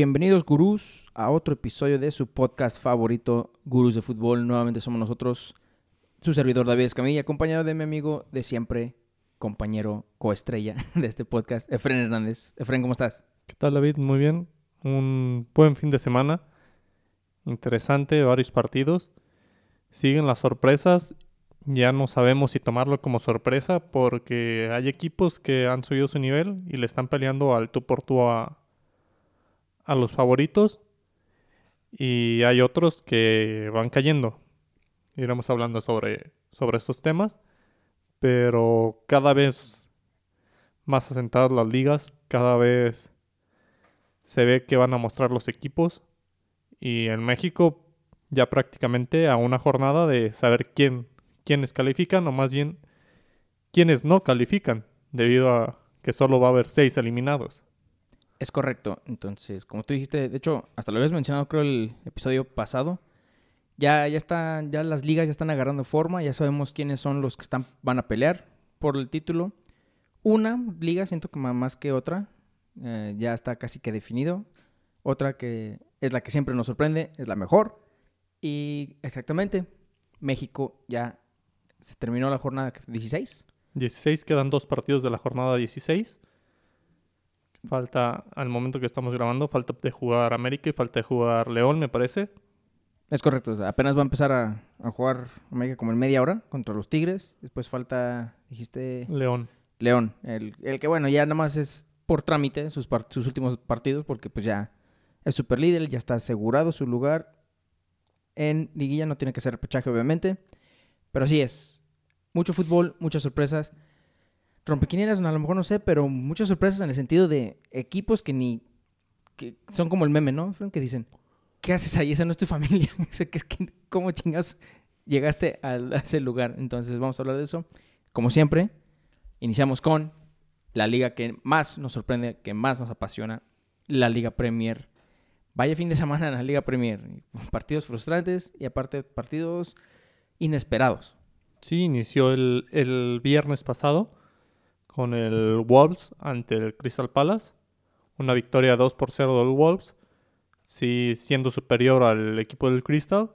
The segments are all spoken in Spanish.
Bienvenidos gurús a otro episodio de su podcast favorito, Gurús de Fútbol. Nuevamente somos nosotros, su servidor David Escamilla, acompañado de mi amigo de siempre, compañero coestrella de este podcast, Efren Hernández. Efren, ¿cómo estás? ¿Qué tal David? Muy bien. Un buen fin de semana. Interesante, varios partidos. Siguen las sorpresas. Ya no sabemos si tomarlo como sorpresa porque hay equipos que han subido su nivel y le están peleando al tú por tú a, a los favoritos. Y hay otros que van cayendo. Iremos hablando sobre, sobre estos temas. Pero cada vez más asentadas las ligas, cada vez se ve que van a mostrar los equipos. Y en México ya prácticamente a una jornada de saber quién, quiénes califican o más bien quiénes no califican, debido a que solo va a haber seis eliminados. Es correcto. Entonces, como tú dijiste, de hecho, hasta lo habías mencionado creo el episodio pasado. Ya, ya están, ya las ligas ya están agarrando forma, ya sabemos quiénes son los que están, van a pelear por el título. Una liga, siento que más que otra, eh, ya está casi que definido. Otra que es la que siempre nos sorprende, es la mejor. Y exactamente, México ya se terminó la jornada 16. 16, quedan dos partidos de la jornada 16. Falta, al momento que estamos grabando, falta de jugar América y falta de jugar León, me parece. Es correcto, apenas va a empezar a, jugar América como en media hora contra los Tigres. Después falta, dijiste... León. León, el, que bueno, ya nada más es por trámite sus, sus últimos partidos porque pues ya es super líder, ya está asegurado su lugar en liguilla, no tiene que ser repechaje obviamente, pero sí es mucho fútbol, muchas sorpresas rompequinieras, a lo mejor no sé, pero muchas sorpresas en el sentido de equipos que ni. que son como el meme, ¿no? Que dicen, ¿qué haces ahí? Esa no es tu familia. ¿Cómo chingas llegaste a ese lugar? Entonces, vamos a hablar de eso. Como siempre, iniciamos con la liga que más nos sorprende, que más nos apasiona, la Liga Premier. Vaya fin de semana en la Liga Premier. Partidos frustrantes y aparte partidos inesperados. Sí, inició el, el viernes pasado con el Wolves ante el Crystal Palace. Una victoria 2 por 0 del Wolves. Sí, siendo superior al equipo del Crystal.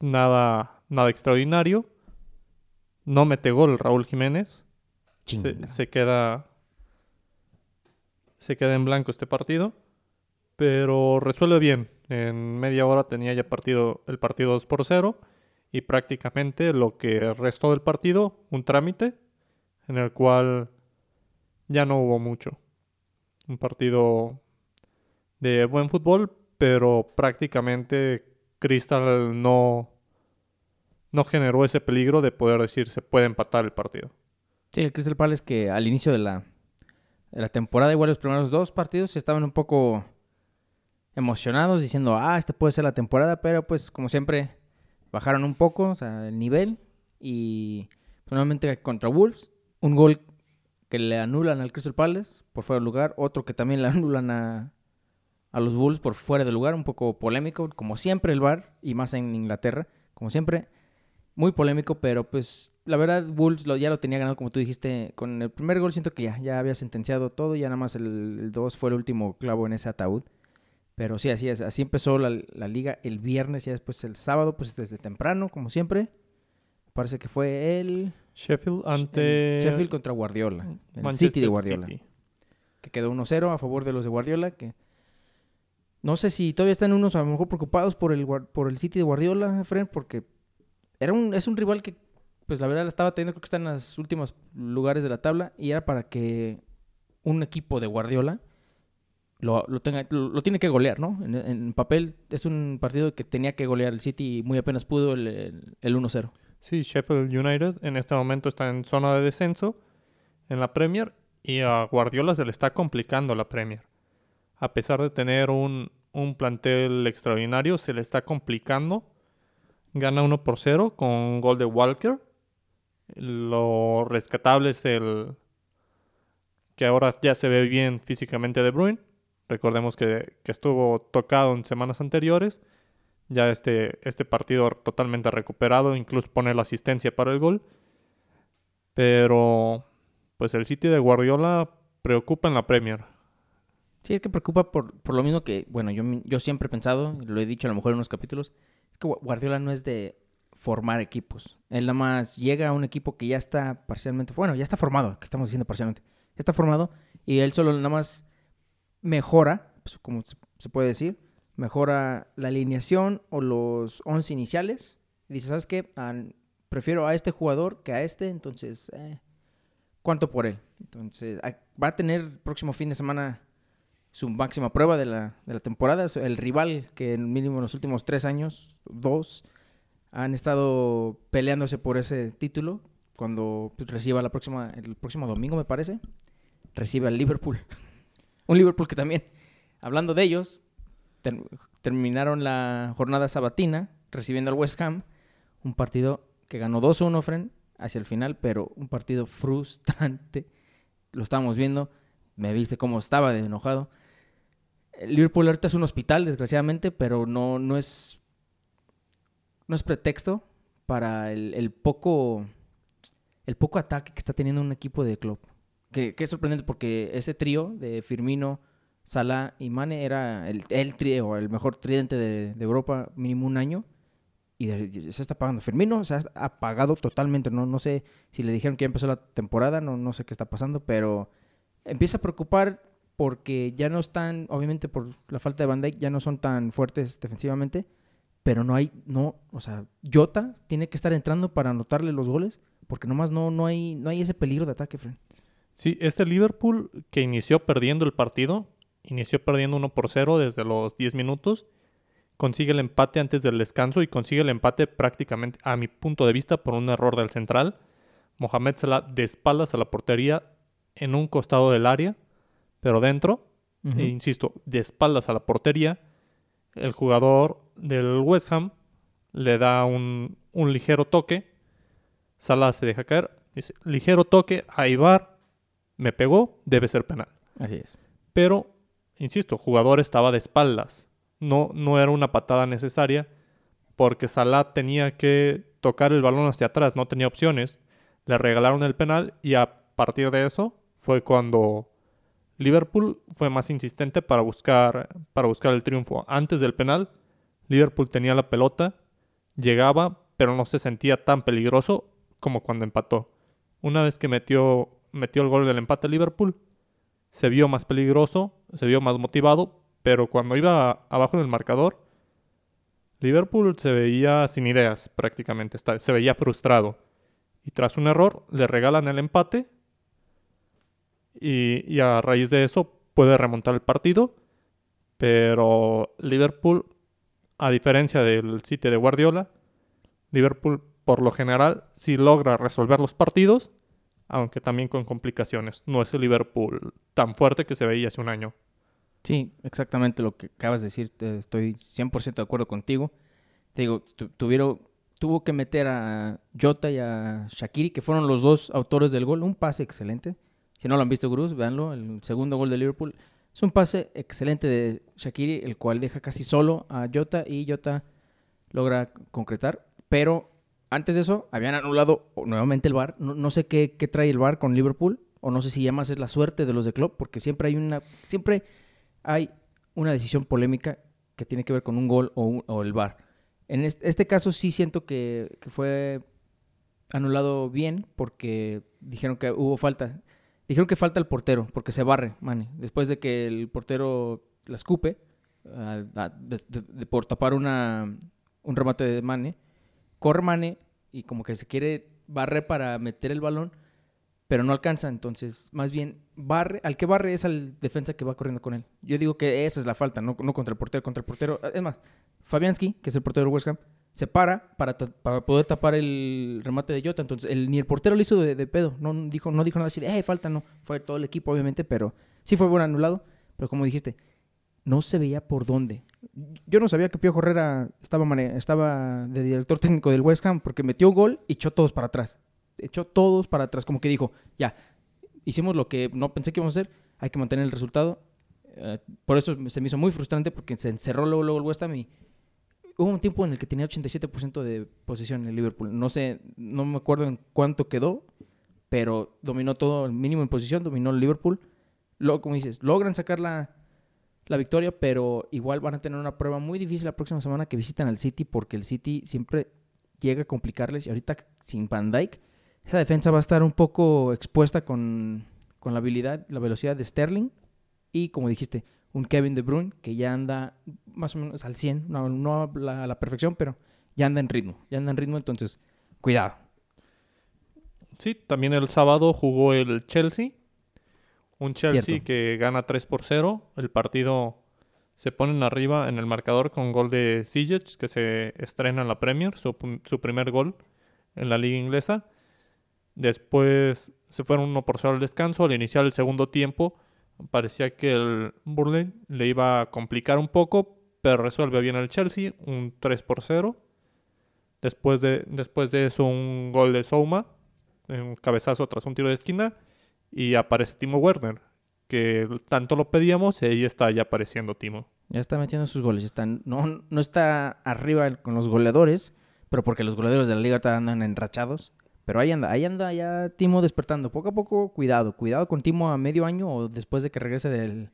Nada, nada extraordinario. No mete gol Raúl Jiménez. Se, queda. Se queda en blanco este partido. Pero resuelve bien. En media hora tenía ya partido, el partido 2 por 0. Y prácticamente lo que restó del partido, un trámite en el cual ya no hubo mucho. Un partido de buen fútbol, pero prácticamente Crystal no, no generó ese peligro de poder decir se puede empatar el partido. Sí, el Crystal Palace que al inicio de la, de la temporada, igual los primeros dos partidos estaban un poco emocionados diciendo, ah, este puede ser la temporada, pero pues como siempre bajaron un poco o sea, el nivel y finalmente contra Wolves un gol que le anulan al Crystal Palace por fuera de lugar, otro que también le anulan a, a los Bulls por fuera de lugar, un poco polémico, como siempre el VAR, y más en Inglaterra, como siempre, muy polémico, pero pues la verdad lo, ya lo tenía ganado, como tú dijiste, con el primer gol siento que ya, ya había sentenciado todo, ya nada más el 2 fue el último clavo en ese ataúd. Pero sí, así es, así empezó la, la liga el viernes, ya después el sábado, pues desde temprano, como siempre. Parece que fue el... Sheffield ante... Sheffield contra Guardiola. El City de Guardiola. Que quedó 1-0 a favor de los de Guardiola. Que no sé si todavía están unos a lo mejor preocupados por el, por el City de Guardiola, Fred, porque era un, es un rival que, pues la verdad, estaba teniendo, creo que está en los últimos lugares de la tabla. Y era para que un equipo de Guardiola lo, tenga, lo, tiene que golear, ¿no? En, papel es un partido que tenía que golear el City y muy apenas pudo el, el, el 1-0. Sí, Sheffield United en este momento está en zona de descenso en la Premier y a Guardiola se le está complicando la Premier. A pesar de tener un, plantel extraordinario, se le está complicando. Gana 1 por 0 con gol de Walker. Lo rescatable es el que ahora ya se ve bien físicamente de Bruyne. Recordemos que, que estuvo tocado en semanas anteriores ya este, este partido totalmente recuperado, incluso pone la asistencia para el gol. Pero pues el City de Guardiola preocupa en la Premier. Sí, es que preocupa por, por lo mismo que, bueno, yo, yo siempre he pensado, lo he dicho a lo mejor en unos capítulos, es que Guardiola no es de formar equipos. Él nada más llega a un equipo que ya está parcialmente, bueno, ya está formado, que estamos diciendo parcialmente, ya está formado y él solo nada más mejora, pues, como se puede decir, mejora la alineación o los 11 iniciales. Y dice, ¿sabes qué? prefiero a este jugador que a este, entonces, eh, ¿cuánto por él? Entonces, va a tener próximo fin de semana su máxima prueba de la, de la temporada. El rival que en mínimo en los últimos tres años, dos, han estado peleándose por ese título. Cuando pues, reciba la próxima, el próximo domingo, me parece, recibe al Liverpool. Un Liverpool que también, hablando de ellos, terminaron la jornada sabatina recibiendo al West Ham. Un partido que ganó 2-1, Fren, hacia el final, pero un partido frustrante. Lo estábamos viendo. Me viste cómo estaba de enojado. El Liverpool ahorita es un hospital, desgraciadamente, pero no, no es. No es pretexto para el, poco. El poco ataque que está teniendo un equipo de club. Que, que es sorprendente porque ese trío de Firmino, Salah y Mane era el, el el mejor tridente de, Europa mínimo un año. Y se está pagando. Firmino se ha apagado totalmente. No, no sé si le dijeron que ya empezó la temporada, no, no sé qué está pasando, pero empieza a preocupar porque ya no están, obviamente por la falta de Van Dijk, ya no son tan fuertes defensivamente, pero no hay, no, o sea, Jota tiene que estar entrando para anotarle los goles, porque nomás no, no, hay, no hay ese peligro de ataque, Fren. Sí, este Liverpool que inició perdiendo el partido, inició perdiendo 1 por 0 desde los 10 minutos, consigue el empate antes del descanso y consigue el empate prácticamente, a mi punto de vista, por un error del central. Mohamed Salah de espaldas a la portería en un costado del área, pero dentro, e insisto, de espaldas a la portería, el jugador del West Ham le da un, un ligero toque, Salah se deja caer, dice, ligero toque a Ibar, me pegó, debe ser penal. Así es. Pero Insisto, jugador estaba de espaldas. No, no era una patada necesaria porque Salah tenía que tocar el balón hacia atrás, no tenía opciones. Le regalaron el penal y a partir de eso fue cuando Liverpool fue más insistente para buscar, para buscar el triunfo. Antes del penal, Liverpool tenía la pelota, llegaba, pero no se sentía tan peligroso como cuando empató. Una vez que metió, metió el gol del empate Liverpool, se vio más peligroso, se vio más motivado, pero cuando iba abajo en el marcador, Liverpool se veía sin ideas prácticamente, se veía frustrado. Y tras un error le regalan el empate y, a raíz de eso puede remontar el partido, pero Liverpool, a diferencia del sitio de Guardiola, Liverpool por lo general sí logra resolver los partidos aunque también con complicaciones. No es el Liverpool tan fuerte que se veía hace un año. Sí, exactamente lo que acabas de decir. Estoy 100% de acuerdo contigo. Te digo, tuvieron, tuvo que meter a Jota y a Shakiri, que fueron los dos autores del gol. Un pase excelente. Si no lo han visto, Cruz, véanlo. El segundo gol de Liverpool es un pase excelente de Shakiri, el cual deja casi solo a Jota y Jota logra concretar. Pero antes de eso, habían anulado nuevamente el VAR. No, sé qué, trae el VAR con Liverpool, o no sé si ya más es la suerte de los de club, porque siempre hay una, siempre hay una decisión polémica que tiene que ver con un gol o, el VAR. En este, caso sí siento que, fue anulado bien, porque dijeron que hubo falta. Dijeron que falta el portero, porque se barre, Mane. Después de que el portero la escupe, por tapar una, un remate de Mane corre Mane y como que se quiere barre para meter el balón, pero no alcanza. Entonces, más bien, barre, al que barre es al defensa que va corriendo con él. Yo digo que esa es la falta, no, contra el portero, contra el portero. Es más, Fabianski, que es el portero del West Ham, se para para, para poder tapar el remate de Jota. Entonces, el, ni el portero lo hizo de, pedo. No dijo, no dijo nada así de, eh, falta, no. Fue todo el equipo, obviamente, pero sí fue buen anulado. Pero como dijiste, no se veía por dónde. Yo no sabía que Pío Herrera estaba, de director técnico del West Ham porque metió gol y echó todos para atrás. Echó todos para atrás, como que dijo, ya, hicimos lo que no pensé que íbamos a hacer, hay que mantener el resultado. Eh, por eso se me hizo muy frustrante porque se encerró luego, luego el West Ham y hubo un tiempo en el que tenía 87% de posesión en el Liverpool. No sé, no me acuerdo en cuánto quedó, pero dominó todo, el mínimo en posición, dominó el Liverpool. Luego, como dices, logran sacar la, la victoria, pero igual van a tener una prueba muy difícil la próxima semana que visitan al City, porque el City siempre llega a complicarles. Y ahorita sin Van Dyke, esa defensa va a estar un poco expuesta con, con la habilidad, la velocidad de Sterling. Y como dijiste, un Kevin De Bruyne que ya anda más o menos al 100, no, no a la, a la perfección, pero ya anda en ritmo, ya anda en ritmo, entonces cuidado. Sí, también el sábado jugó el Chelsea. Un Chelsea Cierto. que gana 3 por 0. El partido se ponen arriba en el marcador con gol de Ziyech, que se estrena en la Premier, su, su primer gol en la liga inglesa. Después se fueron 1 por 0 al descanso. Al iniciar el segundo tiempo, parecía que el Burnley le iba a complicar un poco, pero resuelve bien el Chelsea, un 3 por 0. Después de, después de eso, un gol de Souma, un cabezazo tras un tiro de esquina, y aparece Timo Werner, que tanto lo pedíamos, y ahí está ya apareciendo Timo. Ya está metiendo sus goles. está, no, no está arriba con los goleadores, pero porque los goleadores de la liga andan enrachados. Pero ahí anda, ahí anda ya Timo despertando. Poco a poco, cuidado. Cuidado con Timo a medio año o después de que regrese del,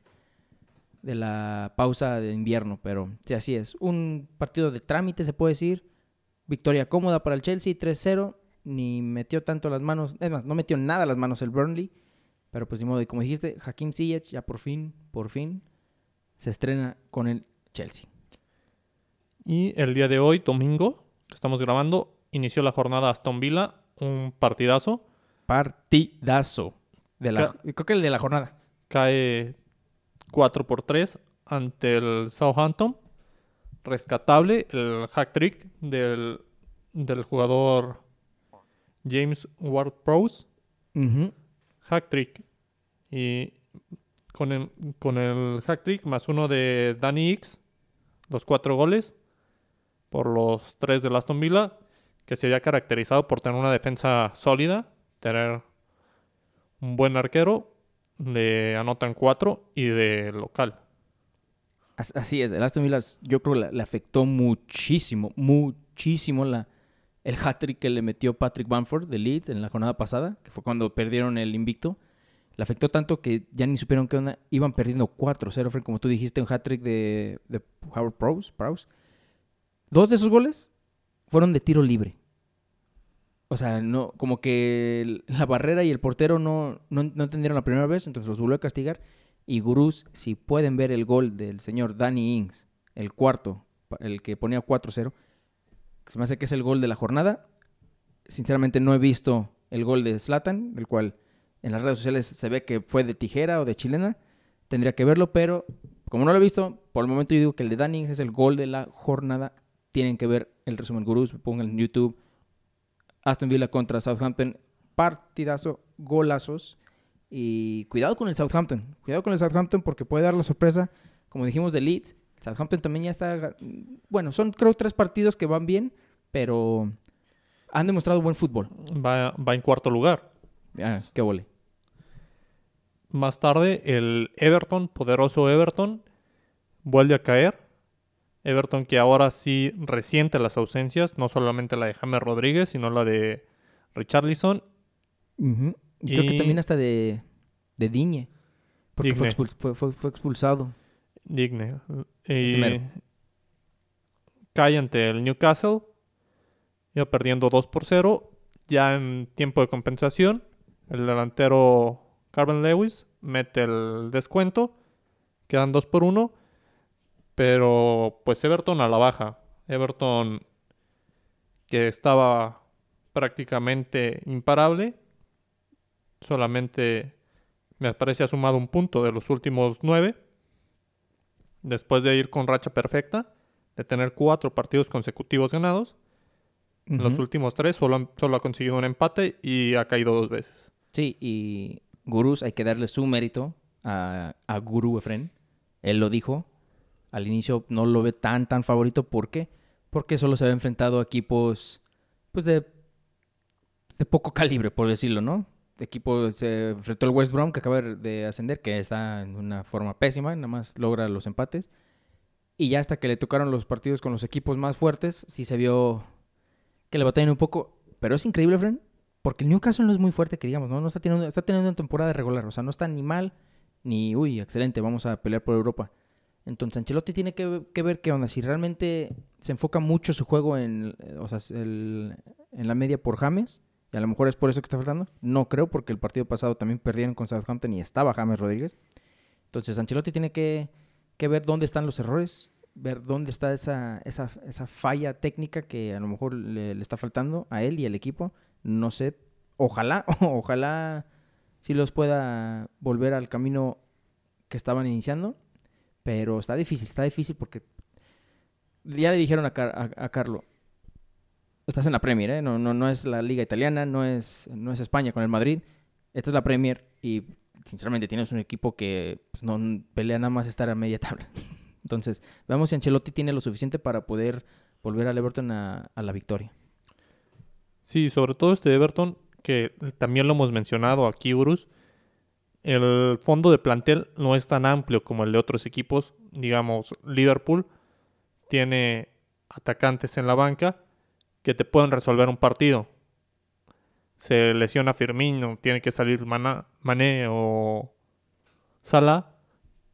de la pausa de invierno. Pero sí, así es. Un partido de trámite, se puede decir. Victoria cómoda para el Chelsea, 3-0. Ni metió tanto las manos. Es más, no metió nada las manos el Burnley. Pero pues, de modo, y como dijiste, Hakim Ziyech ya por fin, por fin, se estrena con el Chelsea. Y el día de hoy, domingo, que estamos grabando, inició la jornada Aston Villa, un partidazo. Partidazo. De la, creo que el de la jornada. Cae 4 por 3 ante el Southampton. Rescatable el hack trick del, del jugador James Ward-Prowse. Hack trick. Y con el, con el hack trick más uno de Danny X, los cuatro goles por los tres de Aston Villa, que se había caracterizado por tener una defensa sólida, tener un buen arquero, le anotan cuatro y de local. As- Así es, el Aston Villa yo creo que le afectó muchísimo, muchísimo la, el hat-trick que le metió Patrick Bamford de Leeds en la jornada pasada, que fue cuando perdieron el invicto. Le afectó tanto que ya ni supieron qué onda. Iban perdiendo 4-0, Fred, como tú dijiste, un hat-trick de, Howard Prowse. Dos de esos goles fueron de tiro libre. O sea, no, como que la barrera y el portero no, no, no entendieron la primera vez, entonces los volvió a castigar. Y Gurús, si pueden ver el gol del señor Danny Ings, el cuarto, el que ponía 4-0, se me hace que es el gol de la jornada. Sinceramente no he visto el gol de Zlatan, el cual en las redes sociales se ve que fue de tijera o de chilena. Tendría que verlo, pero como no lo he visto, por el momento yo digo que el de Danny Ings es el gol de la jornada. Tienen que ver el resumen Gurús, pongan en YouTube. Aston Villa contra Southampton, partidazo, golazos. Y cuidado con el Southampton. Cuidado con el Southampton porque puede dar la sorpresa. Como dijimos de Leeds, Southampton también ya está. Bueno, son creo tres partidos que van bien, pero han demostrado buen fútbol. Va, va en cuarto lugar. Ah, qué vole. Más tarde, el Everton, poderoso Everton, vuelve a caer. Everton que ahora sí resiente las ausencias, no solamente la de James Rodríguez, sino la de Richarlison. Ujú. Y creo que también hasta de, de Diñe. Porque fue, Digne. expuls- fue- fue- fue expulsado. Digne. Y cae ante el Newcastle. Iba perdiendo 2 por 0. Ya en tiempo de compensación, el delantero Carmen Lewis mete el descuento. Quedan 2 por 1. Pero pues Everton a la baja. Everton que estaba prácticamente imparable. Solamente me parece ha sumado un punto de los últimos 9 después de ir con racha perfecta, de tener cuatro partidos consecutivos ganados. En los últimos tres solo, han- solo ha conseguido un empate y ha caído dos veces. Sí, y Gurús hay que darle su mérito a, a Gurú Efren. Él lo dijo. Al inicio no lo ve tan, tan favorito. ¿Por qué? Porque solo se había enfrentado a equipos, pues, de, de poco calibre, por decirlo, ¿no? Equipo, se enfrentó el West Brom, que acaba de ascender, que está en una forma pésima, nada más logra los empates. Y ya hasta que le tocaron los partidos con los equipos más fuertes, sí se vio que le batallan un poco. Pero es increíble, Efren, porque el Newcastle no es muy fuerte, que digamos, ¿no? no está, teniendo, está teniendo una temporada regular. O sea, no está ni mal, ni, uy, excelente, vamos a pelear por Europa. Entonces Ancelotti tiene que, que ver qué onda. Si realmente se enfoca mucho su juego en, eh, o sea, en la media por James, y a lo mejor es por eso que está faltando. No creo, porque el partido pasado también perdieron con Southampton y estaba James Rodríguez. Entonces Ancelotti tiene que, ver dónde están los errores, ver dónde está esa, falla técnica que a lo mejor le, le está faltando a él y al equipo. No sé, ojalá, ojalá sí los pueda volver al camino que estaban iniciando, pero está difícil, está difícil porque ya le dijeron a, Car- a, a Carlo, estás en la Premier, ¿eh? no, no, no es la liga italiana, no es, no es España con el Madrid, esta es la Premier y sinceramente tienes un equipo que pues, no pelea nada más estar a media tabla. Entonces, veamos si Ancelotti tiene lo suficiente para poder volver al Everton a, a la victoria. Sí, sobre todo este Everton, que también lo hemos mencionado aquí, Urus. El fondo de plantel no es tan amplio como el de otros equipos. Digamos, Liverpool tiene atacantes en la banca que te pueden resolver un partido. Se lesiona Firmino, tiene que salir Mané o Salah,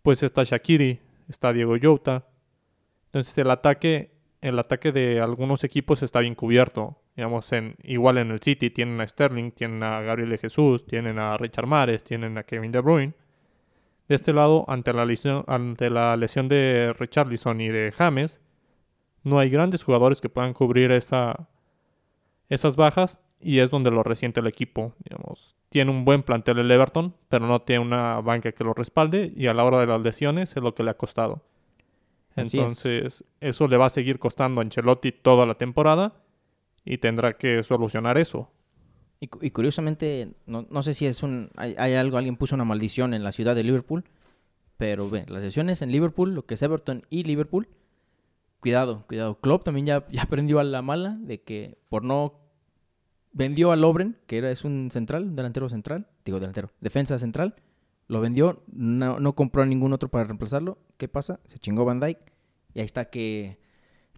pues está Shakiri, está Diego Jota. Entonces el ataque, el ataque de algunos equipos está bien cubierto. Digamos, en, igual en el City tienen a Sterling, tienen a Gabriel de Jesús, tienen a Richard Mares, tienen a Kevin De Bruyne. De este lado, ante la lesión, ante la lesión de Richarlison y de James, no hay grandes jugadores que puedan cubrir esa, esas bajas y es donde lo resiente el equipo. Digamos, tiene un buen plantel el Everton, pero no tiene una banca que lo respalde y a la hora de las lesiones es lo que le ha costado. Así es. Entonces, eso le va a seguir costando a Ancelotti toda la temporada y tendrá que solucionar eso. Y, y curiosamente, no, no sé si es un. Hay, hay algo, alguien puso una maldición en la ciudad de Liverpool. Pero ve, las sesiones en Liverpool, lo que es Everton y Liverpool, cuidado, cuidado. Klopp también ya, aprendió a la mala de que por no. Vendió a Lobren, que era, es un central, delantero central, digo delantero, defensa central. Lo vendió, no, no compró a ningún otro para reemplazarlo. ¿Qué pasa? Se chingó Van Dyke. Y ahí está que.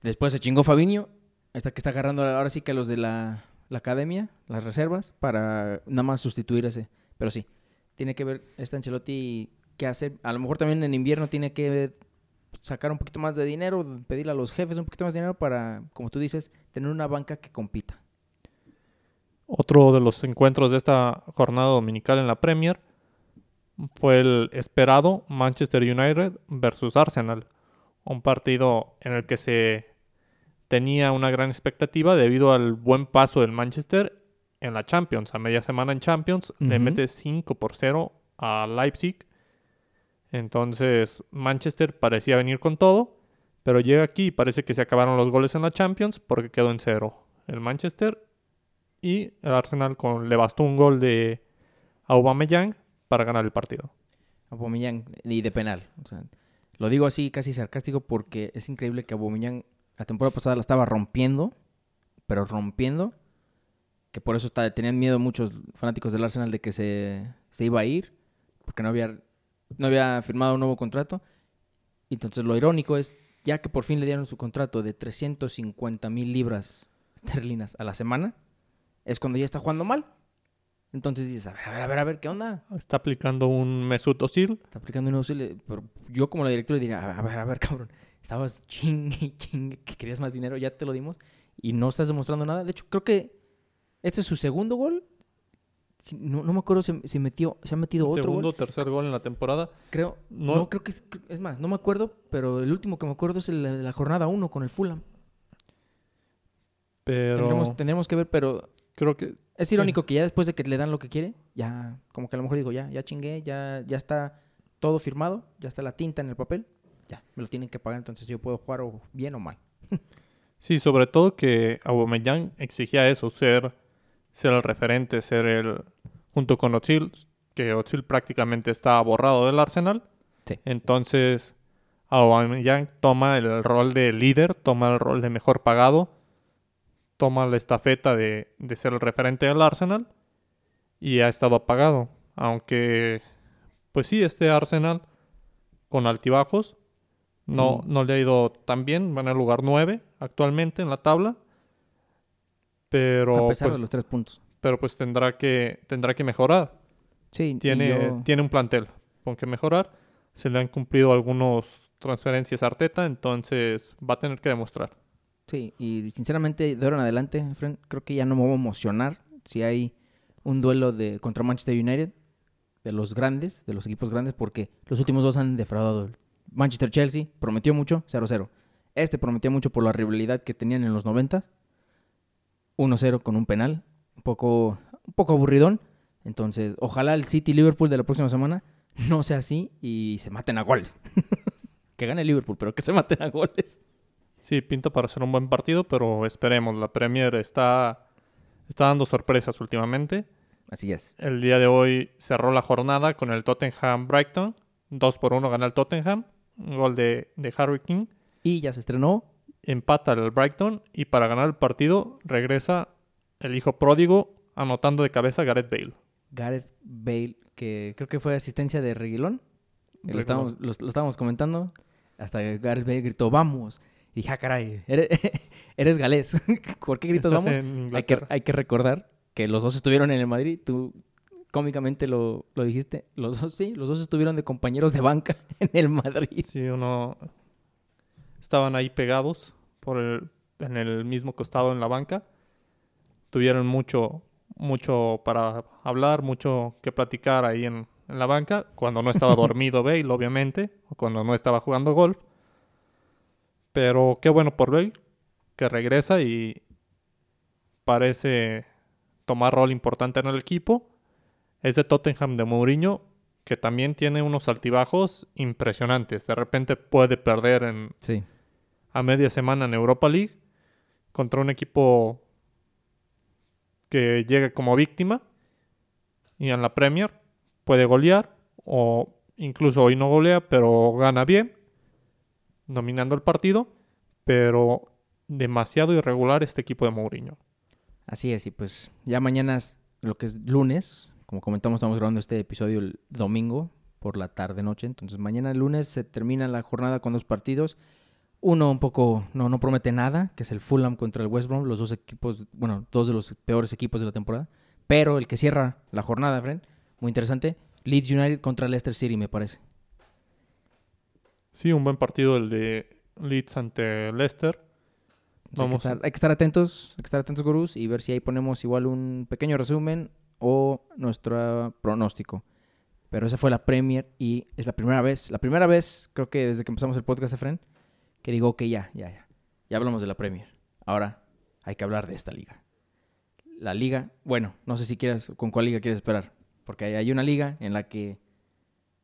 Después se chingó Fabinho. Ahí está que está agarrando ahora sí que a los de la, la academia, las reservas, para nada más sustituir ese. Pero sí, tiene que ver este Ancelotti qué hacer. A lo mejor también en invierno tiene que sacar un poquito más de dinero, pedirle a los jefes un poquito más de dinero para, como tú dices, tener una banca que compita. Otro de los encuentros de esta jornada dominical en la Premier fue el esperado Manchester United versus Arsenal. Un partido en el que se tenía una gran expectativa debido al buen paso del Manchester en la Champions. A media semana en Champions le mete 5 por 0 a Leipzig. Entonces Manchester parecía venir con todo, pero llega aquí y parece que se acabaron los goles en la Champions porque quedó en cero. El Manchester y el Arsenal con, le bastó un gol de Aubameyang para ganar el partido. Aubameyang y de penal. O sea, lo digo así casi sarcástico porque es increíble que Aubameyang la temporada pasada la estaba rompiendo, pero rompiendo, que por eso está- tenían miedo muchos fanáticos del Arsenal de que se, se iba a ir, porque no había, no había firmado un nuevo contrato. Entonces lo irónico es, ya que por fin le dieron su contrato de 350 mil libras esterlinas a la semana, es cuando ya está jugando mal. Entonces dices, a ver, a ver, a ver, a ver, ¿qué onda? Está aplicando un Mesut Özil. Está aplicando un auxilio. Pero yo como la directora diría, a ver, a ver, cabrón, estabas chingue chingue que querías más dinero, ya te lo dimos y no estás demostrando nada. De hecho, creo que este es su segundo gol. No, no me acuerdo si, si metió, se ha metido otro Segundo o tercer gol en la temporada. Creo, No- no, creo que es, es más, no me acuerdo, pero el último que me acuerdo es el de la jornada 1 con el Fulham. Pero Tendremos, tendremos que ver, pero creo que es Sí. irónico que ya después de que le dan lo que quiere, ya, como que a lo mejor digo, ya, ya chingué, ya, ya está todo firmado, ya está la tinta en el papel, ya, me lo tienen que pagar, entonces yo puedo jugar o bien o mal. Sí, sobre todo que Aubameyang exigía eso, ser, ser el referente, ser el junto con Özil, que Özil prácticamente está borrado del Arsenal. Sí. Entonces Aubameyang toma el rol de líder, toma el rol de mejor pagado, toma la estafeta de, de ser el referente del Arsenal y ha estado apagado. Aunque, pues sí, este Arsenal con altibajos, no, Sí. no le ha ido tan bien, van al lugar 9 actualmente en la tabla. Pero a pesar pues, de los tres puntos. pero pues tendrá que, tendrá que mejorar. Sí, Tiene, yo- tiene un plantel con que mejorar. Se le han cumplido algunos transferencias Arteta, entonces va a tener que demostrar. Sí, y sinceramente, de ahora en adelante, Fren, creo que ya no me voy a emocionar si hay un duelo de contra Manchester United, de los grandes, de los equipos grandes, porque los últimos dos han defraudado. Manchester-Chelsea prometió mucho, 0-0. Este prometió mucho por la rivalidad que tenían en los 90. 1-0 con un penal, un poco, un poco aburridón. Entonces, ojalá el City-Liverpool de la próxima semana no sea así y se maten a goles. que gane Liverpool, pero que se maten a goles. Sí, pinta para ser un buen partido, pero esperemos. La Premier está, está dando sorpresas últimamente. Así es. El día de hoy cerró la jornada con el Tottenham Brighton. 2 por 1 gana el Tottenham. Un gol de, de Harry King. Y ya se estrenó. Empata el Brighton. Y para ganar el partido regresa el hijo pródigo anotando de cabeza Gareth Bale. Gareth Bale, que creo que fue asistencia de Reguilón. Lo estábamos, lo, lo estábamos comentando. Hasta que Gareth Bale gritó, vamos. Y dije, ah, caray, eres, eres galés. ¿Por qué gritas vamos? Hay que, hay que recordar que los dos estuvieron en el Madrid. Tú cómicamente lo, lo dijiste. Los dos, sí, los dos estuvieron de compañeros de banca en el Madrid. Sí, uno... Estaban ahí pegados por el, en el mismo costado en la banca. Tuvieron mucho, mucho para hablar, mucho que platicar ahí en, en la banca. Cuando no estaba dormido Bale, obviamente. O cuando no estaba jugando golf. Pero qué bueno por Bale, que regresa y parece tomar rol importante en el equipo. Es de Tottenham de Mourinho, que también tiene unos altibajos impresionantes. De repente puede perder en, Sí. A media semana en Europa League contra un equipo que llega como víctima y en la Premier puede golear o incluso hoy no golea pero gana bien dominando el partido pero demasiado irregular este equipo de Mourinho. Así es, y pues ya mañana es lo que es lunes, como comentamos, estamos grabando este episodio el domingo por la tarde noche, entonces mañana lunes se termina la jornada con dos partidos. Uno un poco no no promete nada, que es el Fulham contra el West Brom, los dos equipos, bueno, dos de los peores equipos de la temporada, pero el que cierra la jornada, Fren, muy interesante, Leeds United contra Leicester City, me parece. Sí, un buen partido el de Leeds ante Leicester. O sea, hay, que Vamos estar, hay que estar atentos, hay que estar atentos, gurús, y ver si ahí ponemos igual un pequeño resumen o nuestro pronóstico. Pero esa fue la Premier y es la primera vez, la primera vez, creo que desde que empezamos el podcast, Efren, que digo, ok, ya, ya, ya. Ya hablamos de la Premier. Ahora hay que hablar de esta liga. La liga, bueno, no sé si quieres, con cuál liga quieres esperar. Porque hay, hay una liga en la que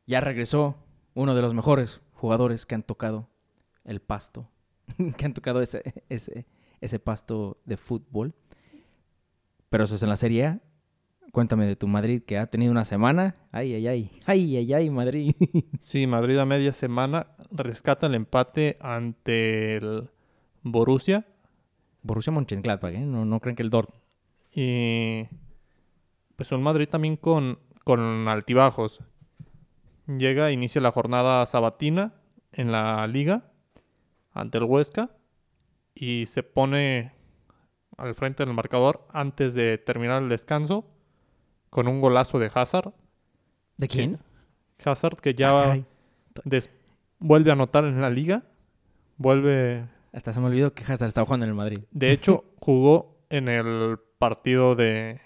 ya regresó uno de los mejores jugadores que han tocado el pasto que han tocado ese, ese, ese pasto de fútbol. Pero eso es en la Serie A. Cuéntame de tu Madrid, que ha tenido una semana. Ay, ay, ay. Ay, ay, ay, Madrid. Sí, Madrid a media semana rescata el empate ante el Borussia Borussia Mönchengladbach, ¿eh? No, no creen que el Dortmund. Y pues un Madrid también con, con altibajos. Llega, inicia la jornada sabatina en la liga ante el Huesca y se pone al frente del marcador antes de terminar el descanso con un golazo de Hazard. ¿De quién? Hazard que Ah, ya des- vuelve a anotar en la liga. Vuelve Hasta se me olvidó que Hazard estaba jugando en el Madrid. De hecho, jugó en el partido de...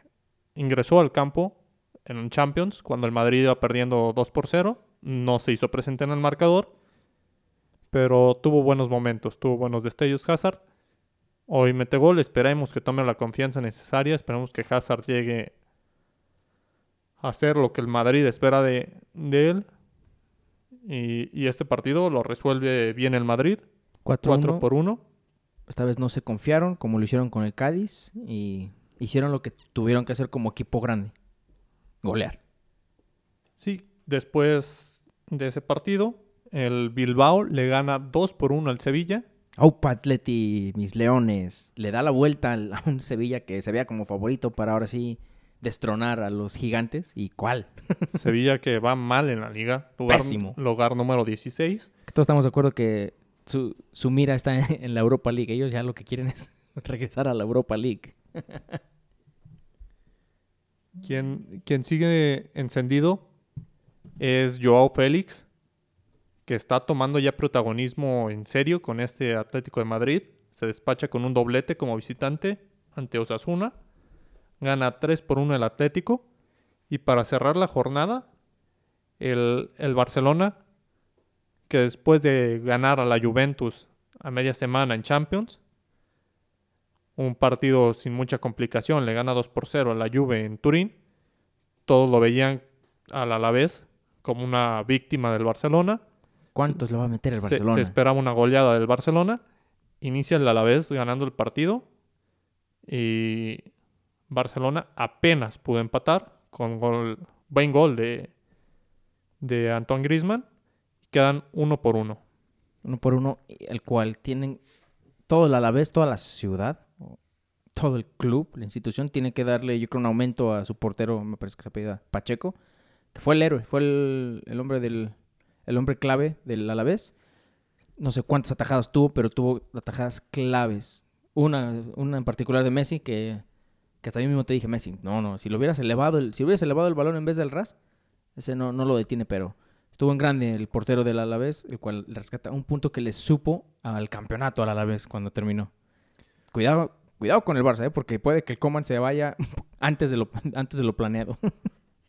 Ingresó al campo en Champions cuando el Madrid iba perdiendo 2 por 0. No se hizo presente en el marcador, pero tuvo buenos momentos, tuvo buenos destellos Hazard. Hoy mete gol, esperemos que tome la confianza necesaria, esperemos que Hazard llegue hacer lo que el Madrid espera de, de él. Y, y este partido lo resuelve bien el Madrid, 4 4 por 1. Esta vez no se confiaron como lo hicieron con el Cádiz y hicieron lo que tuvieron que hacer como equipo grande. Golear. Sí, después de ese partido, el Bilbao le gana 2 por 1 al Sevilla. Aupa Atleti, mis leones, le da la vuelta a un Sevilla que se veía como favorito para ahora sí destronar a los gigantes. ¿Y cuál? Sevilla que va mal en la liga. Lugar, Pésimo. lugar número 16. Que Todos estamos de acuerdo que su, su mira está en, en la Europa League. Ellos ya lo que quieren es regresar a la Europa League. Quien, quien sigue encendido es Joao Félix, que está tomando ya protagonismo en serio con este Atlético de Madrid. Se despacha con un doblete como visitante ante Osasuna. Gana 3 por 1 el Atlético. Y para cerrar la jornada, el, el Barcelona, que después de ganar a la Juventus a media semana en Champions, un partido sin mucha complicación, le gana 2 por 0 a la Juve en Turín. Todos lo veían al Alavés como una víctima del Barcelona. ¿Cuántos le va a meter el Se- Barcelona? Se, esperaba una goleada del Barcelona. Inicia el Alavés ganando el partido. Y Barcelona apenas pudo empatar con gol, buen gol de, de Antoine Griezmann. Quedan uno por uno. uno por uno, el cual tienen todo el Alavés, toda la ciudad, todo el club, la institución, tiene que darle, yo creo, un aumento a su portero, me parece que se apellida Pacheco, que fue el héroe, fue el, el hombre del el hombre clave del Alavés. No sé cuántas atajadas tuvo, pero tuvo atajadas claves. Una, una en particular de Messi, que, que hasta yo mismo te dije, Messi, no, no, si lo hubieras elevado, el, si hubieras elevado el balón en vez del ras, ese no, no lo detiene, pero Estuvo en grande el portero del Alavés, el cual le rescata un punto que le supo al campeonato al Alavés cuando terminó. Cuidado, cuidado con el Barça, ¿eh? porque puede que el Coman se vaya antes de lo, antes de lo planeado.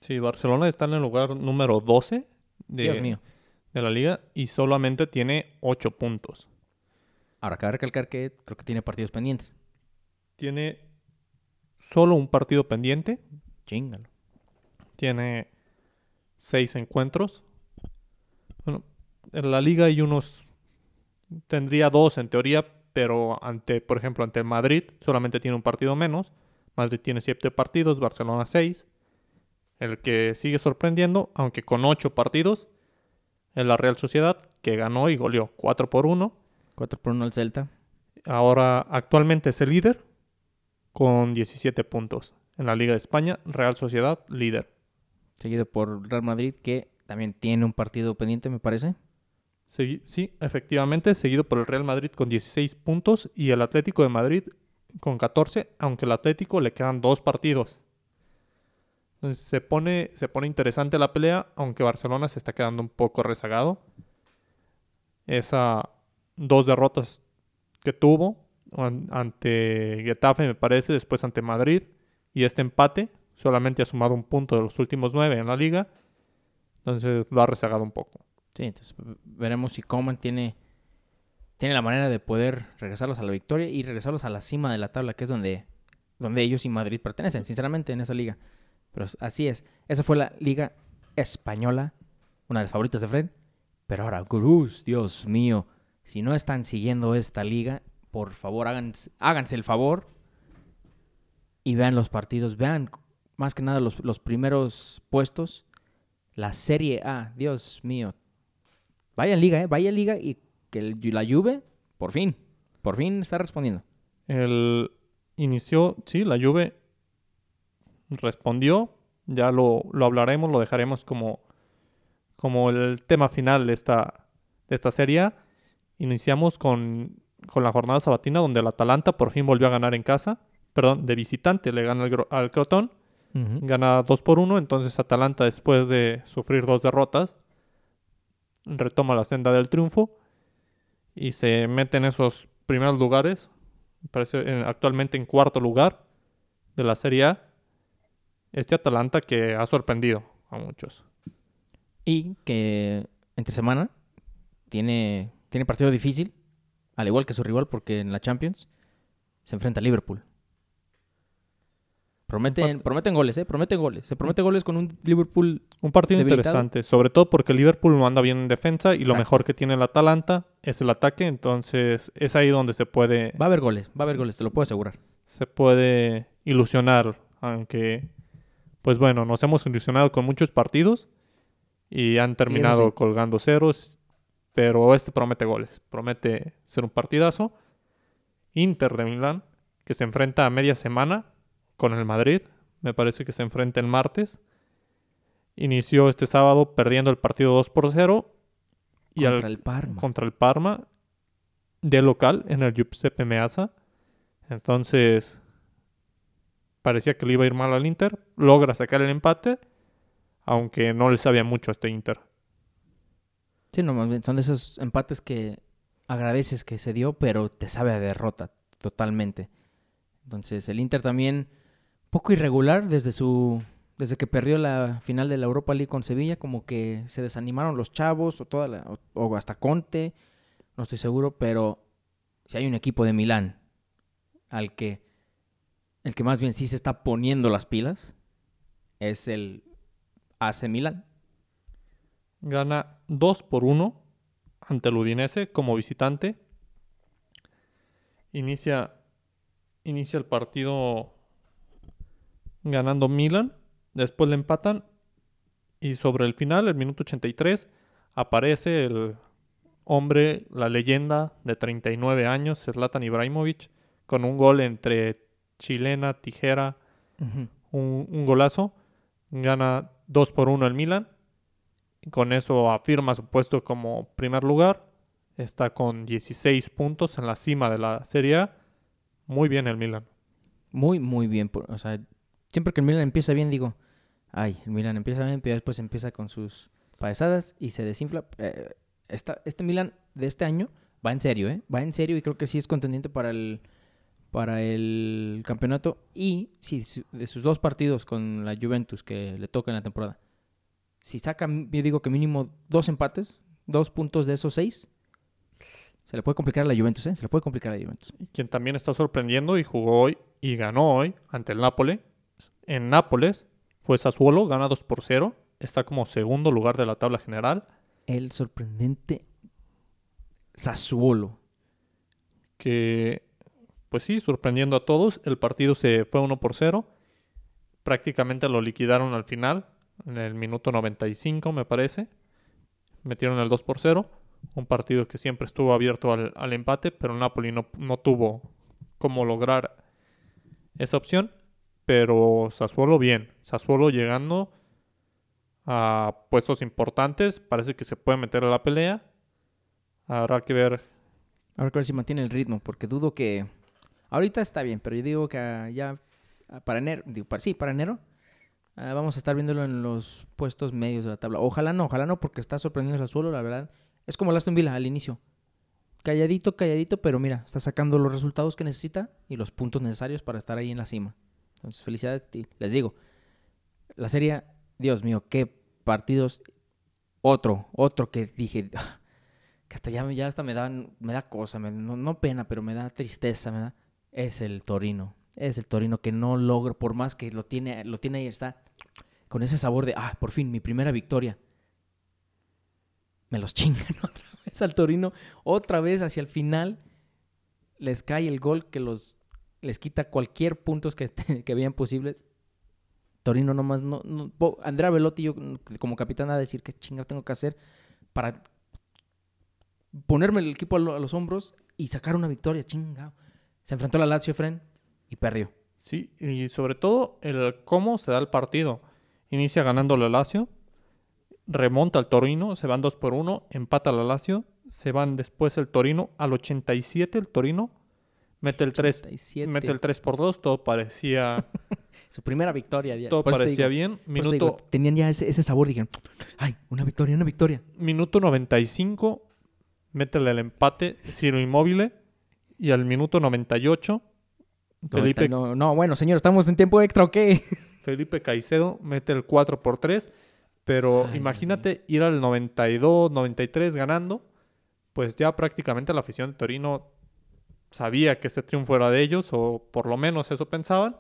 Sí, Barcelona está en el lugar número 12 de, Dios mío. de la liga y solamente tiene 8 puntos. Ahora, cabe recalcar que creo que tiene partidos pendientes. Tiene solo un partido pendiente. Chingalo. Tiene 6 encuentros. Bueno, en la liga hay unos... Tendría dos en teoría, pero ante, por ejemplo, ante el Madrid solamente tiene un partido menos. Madrid tiene 7 partidos, Barcelona 6. El que sigue sorprendiendo, aunque con 8 partidos, es la Real Sociedad, que ganó y goleó 4 por 1. 4 por 1 al Celta. Ahora actualmente es el líder con 17 puntos. En la Liga de España, Real Sociedad líder. Seguido por Real Madrid, que también tiene un partido pendiente, me parece. Sí, efectivamente, seguido por el Real Madrid con 16 puntos y el Atlético de Madrid con 14, aunque al Atlético le quedan dos partidos. Entonces se pone, se pone interesante la pelea, aunque Barcelona se está quedando un poco rezagado. Esa dos derrotas que tuvo ante Getafe, me parece, después ante Madrid, y este empate solamente ha sumado un punto de los últimos nueve en la liga. Entonces lo ha rezagado un poco. Sí, entonces veremos si Coman tiene, tiene la manera de poder regresarlos a la victoria y regresarlos a la cima de la tabla, que es donde, donde ellos y Madrid pertenecen, sinceramente, en esa liga. Pero así es. Esa fue la liga española, una de las favoritas de Fred. Pero ahora, gurús, Dios mío, si no están siguiendo esta liga, por favor, háganse, háganse el favor y vean los partidos. Vean más que nada los, los primeros puestos. La Serie A, Dios mío. Vaya liga, ¿eh? Vaya liga y que la Juve, por fin, por fin está respondiendo. El inició, sí, la Juve respondió. Ya lo, lo hablaremos, lo dejaremos como, como el tema final de esta, de esta serie. Iniciamos con, con la jornada sabatina donde el Atalanta por fin volvió a ganar en casa. Perdón, de visitante le gana al, al Crotón. Gana 2 por 1. Entonces Atalanta después de sufrir dos derrotas retoma la senda del triunfo y se mete en esos primeros lugares parece actualmente en cuarto lugar de la Serie A. Este Atalanta que ha sorprendido a muchos. Y que entre semana tiene, tiene partido difícil, al igual que su rival, porque en la Champions se enfrenta a Liverpool. Prometen, prometen goles, ¿eh? Prometen goles. Se promete goles con un Liverpool. Un partido Debilitado. interesante, sobre todo porque Liverpool no anda bien en defensa y lo mejor que tiene el Atalanta es el ataque, entonces es ahí donde se puede Va a haber goles, va a haber goles, te lo puedo asegurar. se puede ilusionar, aunque pues bueno, nos hemos ilusionado con muchos partidos y han terminado sí. colgando ceros, pero este promete goles, promete ser un partidazo. Inter de Milán, que se enfrenta a media semana con el Madrid, me parece que se enfrenta el martes. Inició este sábado perdiendo el partido 2 por 0 y al- Contra el Parma. contra el Parma de local en el Giuseppe Meazza. Entonces parecía que le iba a ir mal al Inter. Logra sacar el empate, aunque no le sabía mucho a este Inter. Sí, no, más bien son de esos empates que agradeces que se dio, pero te sabe a derrota totalmente. Entonces, el Inter también poco irregular desde su desde que perdió la final de la Europa League con Sevilla, como que se desanimaron los chavos o toda la, o, o hasta Conte, no estoy seguro, pero si hay un equipo de Milán al que el que más bien sí se está poniendo las pilas es el AC Milán. Gana 2 por 1 ante el Udinese como visitante. Inicia, inicia el partido ganando Milan. Después le empatan. Y sobre el final, el minuto 83, aparece el hombre, la leyenda de 39 años, Zlatan Ibrahimovic, con un gol entre chilena, tijera, un, un golazo. Gana 2 por 1 el Milan. Con eso afirma su puesto como primer lugar. Está con 16 puntos en la cima de la Serie A. Muy bien el Milan. Muy, muy bien. O sea, siempre que el Milan empieza bien, digo, ay, el Milan empieza bien, pero después empieza con sus paesadas y se desinfla. Eh, esta- este Milan de este año va en serio, ¿eh? Va en serio y creo que sí es contendiente para el, para el campeonato. Y sí, de sus dos partidos con la Juventus que le toca en la temporada, si saca, yo digo que mínimo dos empates, dos puntos de esos seis, se le puede complicar a la Juventus, ¿eh? Se le puede complicar a la Juventus. Quien también está sorprendiendo y jugó hoy y ganó hoy ante el Nápoles. En Nápoles fue Sassuolo, gana 2 por 0. Está como segundo lugar de la tabla general. el sorprendente Sassuolo. que, pues sí, sorprendiendo a todos. El partido se fue 1 por 0. Prácticamente lo liquidaron al final, en el minuto 95, me parece. Metieron el 2 por 0. Un partido que siempre estuvo abierto al, al empate, pero el Napoli no, no tuvo cómo lograr esa opción. Pero Sassuolo bien. Sassuolo llegando a puestos importantes. Parece que se puede meter a la pelea. Habrá que ver Ahora que ver si mantiene el ritmo, porque dudo que. Ahorita está bien, pero yo digo que ya para enero, sí, para enero, ah, vamos a estar viéndolo en los puestos medios de la tabla. Ojalá no, ojalá no, porque está sorprendiendo el Sassuolo, la verdad. Es como el Aston Villa al inicio. Calladito, calladito, pero mira, está sacando los resultados que necesita y los puntos necesarios para estar ahí en la cima. Entonces, felicidades. Les digo, la serie, Dios mío, qué partidos. Otro, otro que dije, "Ah, que hasta ya, ya hasta me da, me da cosa, me- no, no pena, pero me da tristeza, me da, es el Torino. Es el Torino que no logro, por más que lo tiene, lo tiene ahí, está con ese sabor de, ah, por fin, mi primera victoria. Me los chingan otra vez al Torino, otra vez hacia el final, les cae el gol que los les quita cualquier puntos que, que vean posibles. Torino nomás no, no Andrea Velotti yo como capitán a decir qué chingados tengo que hacer para ponerme el equipo a los hombros y sacar una victoria, chingado. Se enfrentó a la Lazio Fren y perdió. Sí, y sobre todo el cómo se da el partido. Inicia ganando la Lazio, remonta al Torino, se van 2 por 1, empata la Lazio, se van después el Torino, al 87 el Torino, mete el 3, 87. mete el 3 por 2, todo parecía, Su primera victoria. todo por parecía digo, bien. Minuto, digo, tenían ya ese, ese sabor, dijeron, ay, una victoria, una victoria. minuto 95, métele el empate, Ciro Inmóvil, y al minuto 98, Felipe, No, no, bueno, señor, ¿estamos en tiempo extra o qué? Felipe Caicedo mete el 4 por 3, pero Ay, imagínate ir al 92, 93 ganando, pues ya prácticamente la afición de Torino sabía que ese triunfo era de ellos, o por lo menos eso pensaban,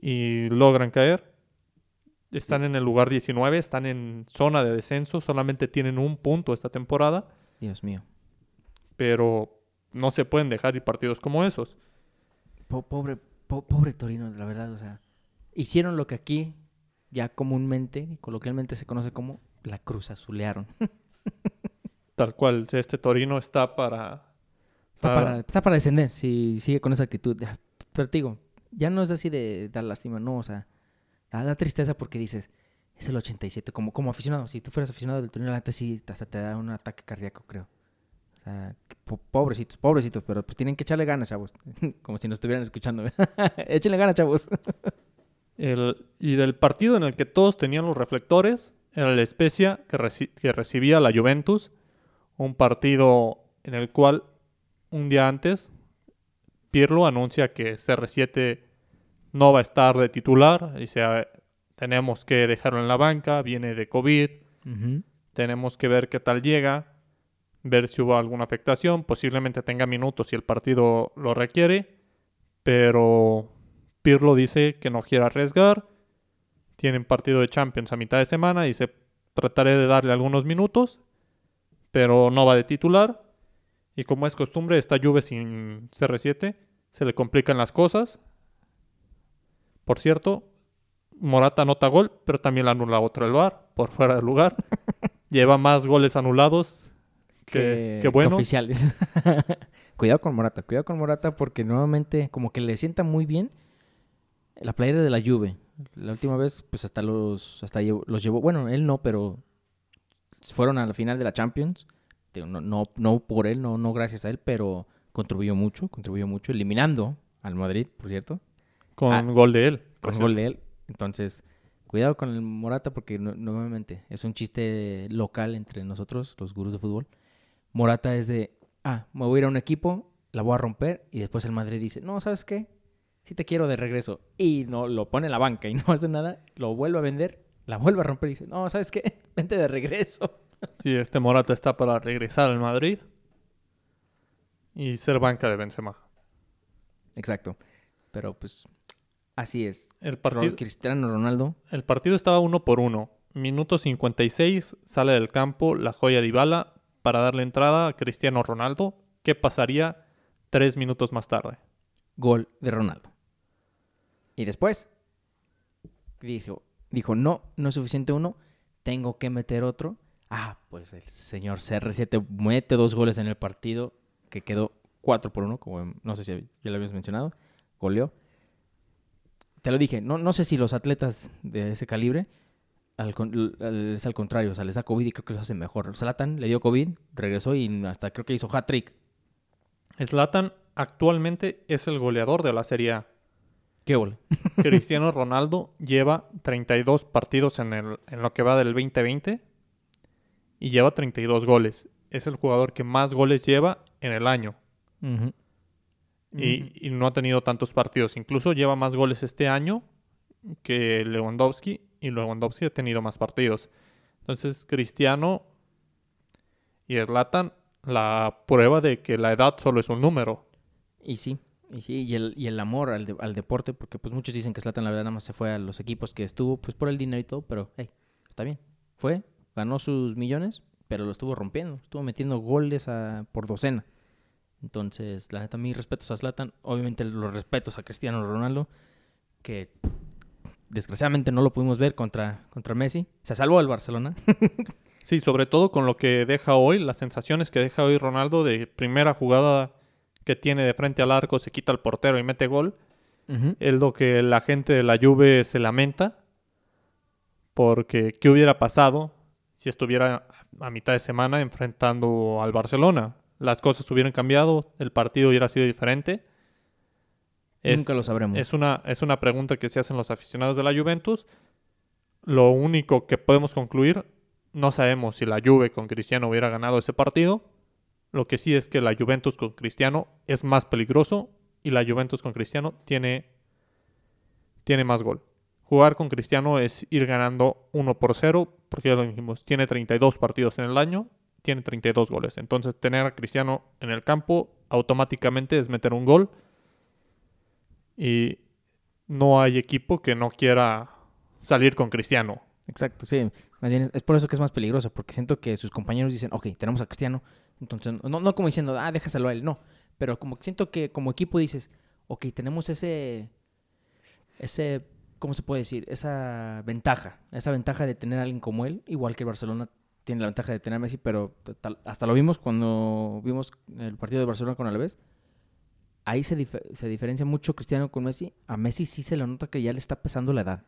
y logran caer. Están en el lugar 19, están en zona de descenso, solamente tienen un punto esta temporada, Dios mío. pero no se pueden dejar ir partidos como esos. Po- pobre, po- pobre Torino, la verdad, o sea, hicieron lo que aquí ya comúnmente y coloquialmente se conoce como la cruz azulearon. Tal cual, este Torino está para... Está para, está para descender si sigue con esa actitud. Ya, Pero te digo, ya no es así de dar lástima, no, o sea, da, da tristeza porque dices, es el 87, como, como aficionado, si tú fueras aficionado del Torino, la neta sí, hasta te da un ataque cardíaco, creo. O sea, po- pobrecitos, pobrecitos, pero pues tienen que echarle ganas, chavos. como si nos estuvieran escuchando. Échenle ganas, chavos. El, y del partido en el que todos tenían los reflectores, era el Spezia que, reci- que recibía la Juventus, un partido en el cual un día antes Pirlo anuncia que CR7 no va a estar de titular, dice "Ah, tenemos que dejarlo en la banca, viene de COVID, tenemos que ver qué tal llega, ver si hubo alguna afectación, posiblemente tenga minutos si el partido lo requiere, pero Pirlo dice que no quiere arriesgar, tienen partido de Champions a mitad de semana, dice trataré de darle algunos minutos, pero no va de titular, y como es costumbre, esta Juve sin CR7 se le complican las cosas. Por cierto, Morata anota gol, pero también la anula otro el VAR por fuera del lugar. Lleva más goles anulados que, que bueno. oficiales. cuidado con Morata, cuidado con Morata porque nuevamente como que le sienta muy bien la playera de la Juve. La última vez pues hasta los hasta los llevó, bueno, él no, pero fueron a la final de la Champions. No, no, no por él, no, no gracias a él, pero contribuyó mucho, contribuyó mucho, eliminando al Madrid, por cierto, Con Ah, gol de él. con gol de él. Entonces, cuidado con el Morata porque nu- nuevamente es un chiste local entre nosotros, los gurús de fútbol. Morata es de, ah, me voy a ir a un equipo, la voy a romper y después el Madrid dice, no, ¿sabes qué? Sí te quiero de regreso. Y no lo pone en la banca y no hace nada, lo vuelve a vender, la vuelve a romper y dice, no, ¿sabes qué? Vente de regreso. Sí, este Morata está para regresar al Madrid y ser banca de Benzema. Exacto. Pero pues así es. El partido, Cristiano Ronaldo, el partido estaba uno por uno. Minuto 56, sale del campo la joya de Ibala para darle entrada a Cristiano Ronaldo. ¿Qué pasaría tres minutos más tarde? gol de Ronaldo. Y después dijo, dijo, no, no es suficiente uno, tengo que meter otro. Ah, pues el señor CR7 mete dos goles en el partido, que quedó 4 por 1, como no sé si ya lo habías mencionado, goleó. Te lo dije, no, no sé si los atletas de ese calibre al es al contrario, o sea, les da COVID y creo que los hacen mejor. Zlatan le dio COVID, regresó y hasta creo que hizo hat-trick. Zlatan actualmente es el goleador de la Serie A. ¿Qué gol? Cristiano Ronaldo lleva 32 partidos en, el, en lo que va del 2020 y lleva 32 goles. Es el jugador que más goles lleva en el año y, y no ha tenido tantos partidos. Incluso lleva más goles este año que Lewandowski y Lewandowski ha tenido más partidos. Entonces Cristiano y Zlatan la prueba de que la edad solo es un número. Y sí, y sí, y el, y el amor al, al deporte, porque pues muchos dicen que Zlatan la verdad nada más se fue a los equipos que estuvo, pues por el dinero y todo, pero hey, está bien. Fue, ganó sus millones, pero lo estuvo rompiendo, estuvo metiendo goles a- por docena. Entonces, la neta, mis respetos a Zlatan, obviamente los respetos a Cristiano Ronaldo, que desgraciadamente no lo pudimos ver contra, contra Messi. Se salvó el Barcelona. Sí, sobre todo con lo que deja hoy, las sensaciones que deja hoy Ronaldo de primera jugada que tiene de frente al arco, se quita al portero y mete gol. Es lo que la gente de la Juve se lamenta. Porque, ¿qué hubiera pasado si estuviera a mitad de semana enfrentando al Barcelona? Las cosas hubieran cambiado, el partido hubiera sido diferente. Es, Nunca lo sabremos. es una, es una pregunta que se hacen los aficionados de la Juventus. Lo único que podemos concluir, no sabemos si la Juve con Cristiano hubiera ganado ese partido. Lo que sí es que la Juventus con Cristiano es más peligroso y la Juventus con Cristiano tiene, tiene más gol. Jugar con Cristiano es ir ganando 1 por 0, porque ya lo dijimos, tiene 32 partidos en el año, tiene 32 goles. Entonces tener a Cristiano en el campo automáticamente es meter un gol y no hay equipo que no quiera salir con Cristiano. Exacto, sí. Es, por eso que es más peligroso, porque siento que sus compañeros dicen, ok, tenemos a Cristiano, entonces, no, no como diciendo, ah, déjaselo a él, no. Pero como siento que como equipo dices, ok, tenemos ese, ese, ¿cómo se puede decir? Esa ventaja, esa ventaja de tener a alguien como él, igual que el Barcelona tiene la ventaja de tener a Messi, pero hasta lo vimos cuando vimos el partido de Barcelona con Alavés. Ahí se, dif- se diferencia mucho Cristiano con Messi. A Messi sí se le nota que ya le está pesando la edad.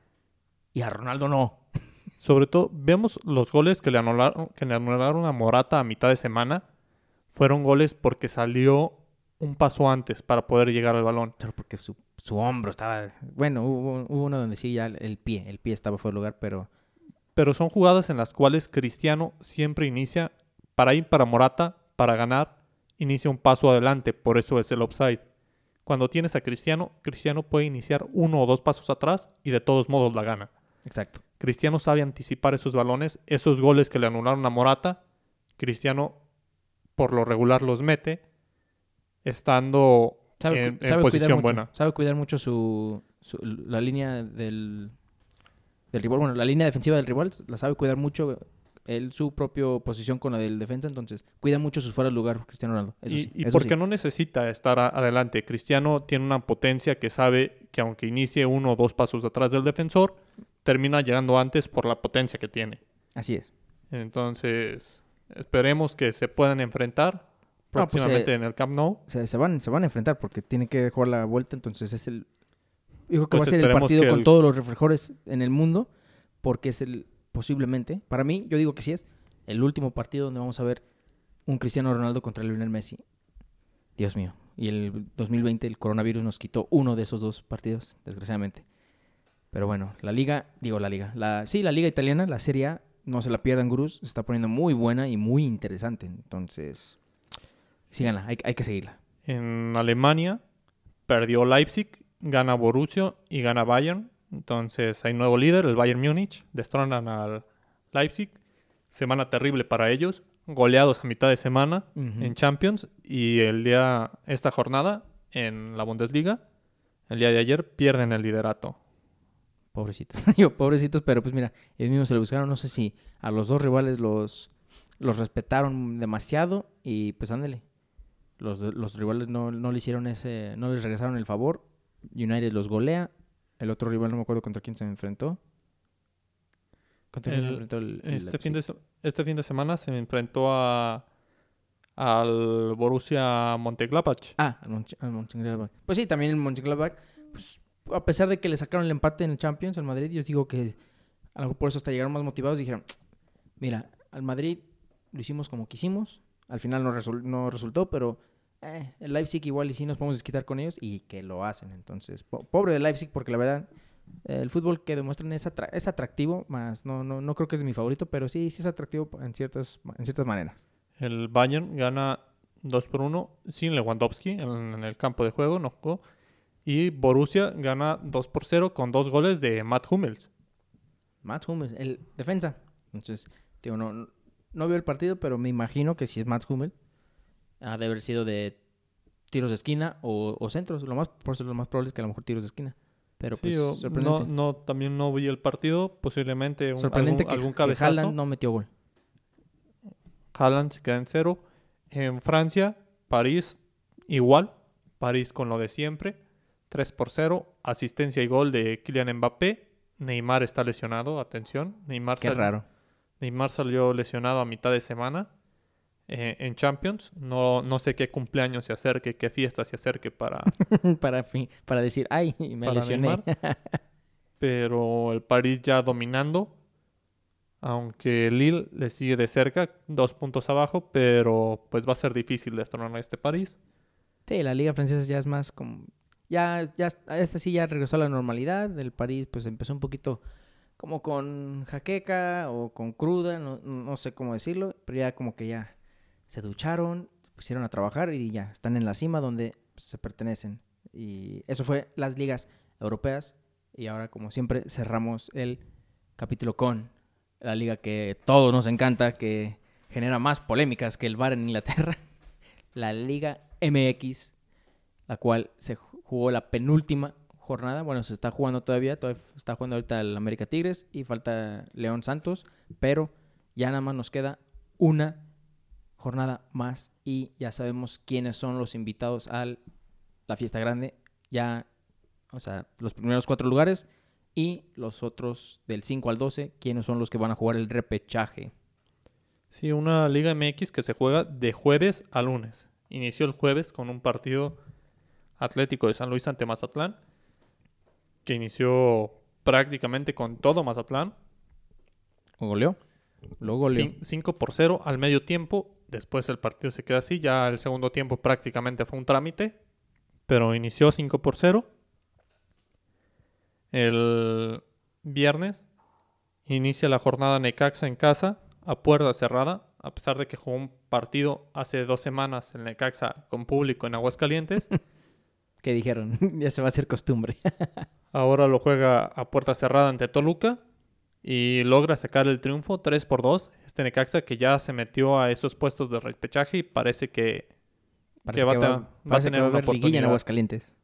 Y a Ronaldo no. Sobre todo, vemos los goles que le anularon, que le anularon a Morata a mitad de semana. Fueron goles porque salió un paso antes para poder llegar al balón. Claro, porque su, su hombro estaba... Bueno, hubo, hubo uno donde sí ya el pie, el pie estaba fuera de lugar, pero... pero son jugadas en las cuales Cristiano siempre inicia para ir para Morata, para ganar, inicia un paso adelante, por eso es el offside. Cuando tienes a Cristiano, Cristiano puede iniciar uno o dos pasos atrás y de todos modos la gana. Exacto. Cristiano sabe anticipar esos balones, esos goles que le anularon a Morata. Cristiano por lo regular los mete, estando Sabe, en, posición mucho, buena. Sabe cuidar mucho su, su- la línea del, del rival. Bueno, la línea defensiva del rival la sabe cuidar mucho. Él, su propia posición con la del defensa, entonces cuida mucho sus fuera de lugar, Cristiano Ronaldo. Eso y sí, y eso porque sí. no necesita estar a- adelante. Cristiano tiene una potencia que sabe que aunque inicie uno o dos pasos atrás del defensor, termina llegando antes por la potencia que tiene. Así es. Entonces, esperemos que se puedan enfrentar No, pues, próximamente eh, en el Camp Nou. Se, se van, se van a enfrentar porque tienen que jugar la vuelta, entonces es el... Yo creo que Pues va a ser el partido con el- todos los reflejores en el mundo, porque es el, posiblemente, para mí, yo digo que sí es, el último partido donde vamos a ver un Cristiano Ronaldo contra Lionel Messi. Dios mío. Y el 2020 el coronavirus nos quitó uno de esos dos partidos, desgraciadamente. Pero bueno, la liga, digo la liga, la, sí, la liga italiana, la Serie A, no se la pierdan, Gurús, se está poniendo muy buena y muy interesante. Entonces, síganla, hay, hay que seguirla. En Alemania perdió Leipzig, gana Borussia y gana Bayern. Entonces hay nuevo líder, el Bayern Múnich. Destronan al Leipzig. Semana terrible para ellos. Goleados a mitad de semana en Champions. Y el día, esta jornada en la Bundesliga, el día de ayer, pierden el liderato. Pobrecitos. Digo, pobrecitos, pero pues mira, ellos mismos se lo buscaron. No sé si a los dos rivales los, los respetaron demasiado y pues ándale. Los, los rivales no, no le hicieron ese, no les regresaron el favor. United los golea. El otro rival no me acuerdo contra quién se enfrentó. ¿Contra quién se El- enfrentó el, el Este fin, de, se- este fin de semana se enfrentó a, al Borussia Mönchengladbach. Ah, al Mönchengladbach. Pues sí, también el Mönchengladbach, pues, a pesar de que le sacaron el empate en el Champions al Madrid, yo digo que a lo mejor por eso hasta llegaron más motivados y dijeron, mira, al Madrid lo hicimos como quisimos, al final no, resul- no resultó, pero eh, el Leipzig igual y sí nos podemos desquitar con ellos y que lo hacen. Entonces, po- pobre de Leipzig porque la verdad, eh, el fútbol que demuestran es, atra- es atractivo, más no, no, no creo que es mi favorito, pero sí, sí es atractivo en ciertas, en ciertas maneras. El Bayern gana 2 por 1 sin Lewandowski en, en el campo de juego, no jugó. Y Borussia gana 2 por 0 con dos goles de Matt Hummels. Matt Hummels, el defensa. Entonces, digo, no, no, no veo el partido, pero me imagino que si es Matt Hummels, ha de haber sido de tiros de esquina o, o centros. Lo más, por eso lo más probable es que a lo mejor tiros de esquina. Pero Sí, pues, o- no, sorprendente. no, también no vi el partido, posiblemente un, sorprendente algún, que, algún que cabezazo. Haaland no metió gol. Haaland se queda en cero. En Francia, París igual. París con lo de siempre. 3 por 0. Asistencia y gol de Kylian Mbappé. Neymar está lesionado, atención. Neymar, Qué sal- raro. Neymar salió lesionado a mitad de semana eh, en Champions. No, no sé qué cumpleaños se acerque, qué fiesta se acerque para, para, para decir, ay, me lesioné. Pero el París ya dominando. Aunque Lille le sigue de cerca, dos puntos abajo, pero pues va a ser difícil destronar a este París. Sí, la liga francesa ya es más como... Ya, ya, esta sí ya regresó a la normalidad. El París pues empezó un poquito como con jaqueca o con cruda, no, no sé cómo decirlo, pero ya como que ya se ducharon, pusieron a trabajar y ya están en la cima donde pues, se pertenecen. Y eso fue las ligas europeas. Y ahora, como siempre, cerramos el capítulo con la liga que todos nos encanta, que genera más polémicas que el VAR en Inglaterra, la Liga MX, la cual se ju- jugó la penúltima jornada. Bueno, se está jugando todavía, todavía está jugando ahorita el América Tigres y falta León Santos, pero ya nada más nos queda una jornada más y ya sabemos quiénes son los invitados a la fiesta grande. Ya, o sea, los primeros cuatro lugares y los otros del 5 al 12, quiénes son los que van a jugar el repechaje. Sí, una Liga MX que se juega de jueves a lunes. Inició el jueves con un partido Atlético de San Luis ante Mazatlán, que inició prácticamente con todo Mazatlán. ¿O goleó? Lo goleó. 5 por 0 al medio tiempo. Después el partido se queda así. Ya el segundo tiempo prácticamente fue un trámite. Pero inició 5 por 0. El viernes Inicia la jornada Necaxa en casa, a puerta cerrada, a pesar de que jugó un partido hace dos semanas en Necaxa con público en Aguascalientes. ¿Qué dijeron? ya se va a hacer costumbre. Ahora lo juega a puerta cerrada ante Toluca y logra sacar el triunfo 3 por 2. Este Necaxa que ya se metió a esos puestos de repechaje y parece que, Parece que va, parece que va a haber liguilla en Aguascalientes.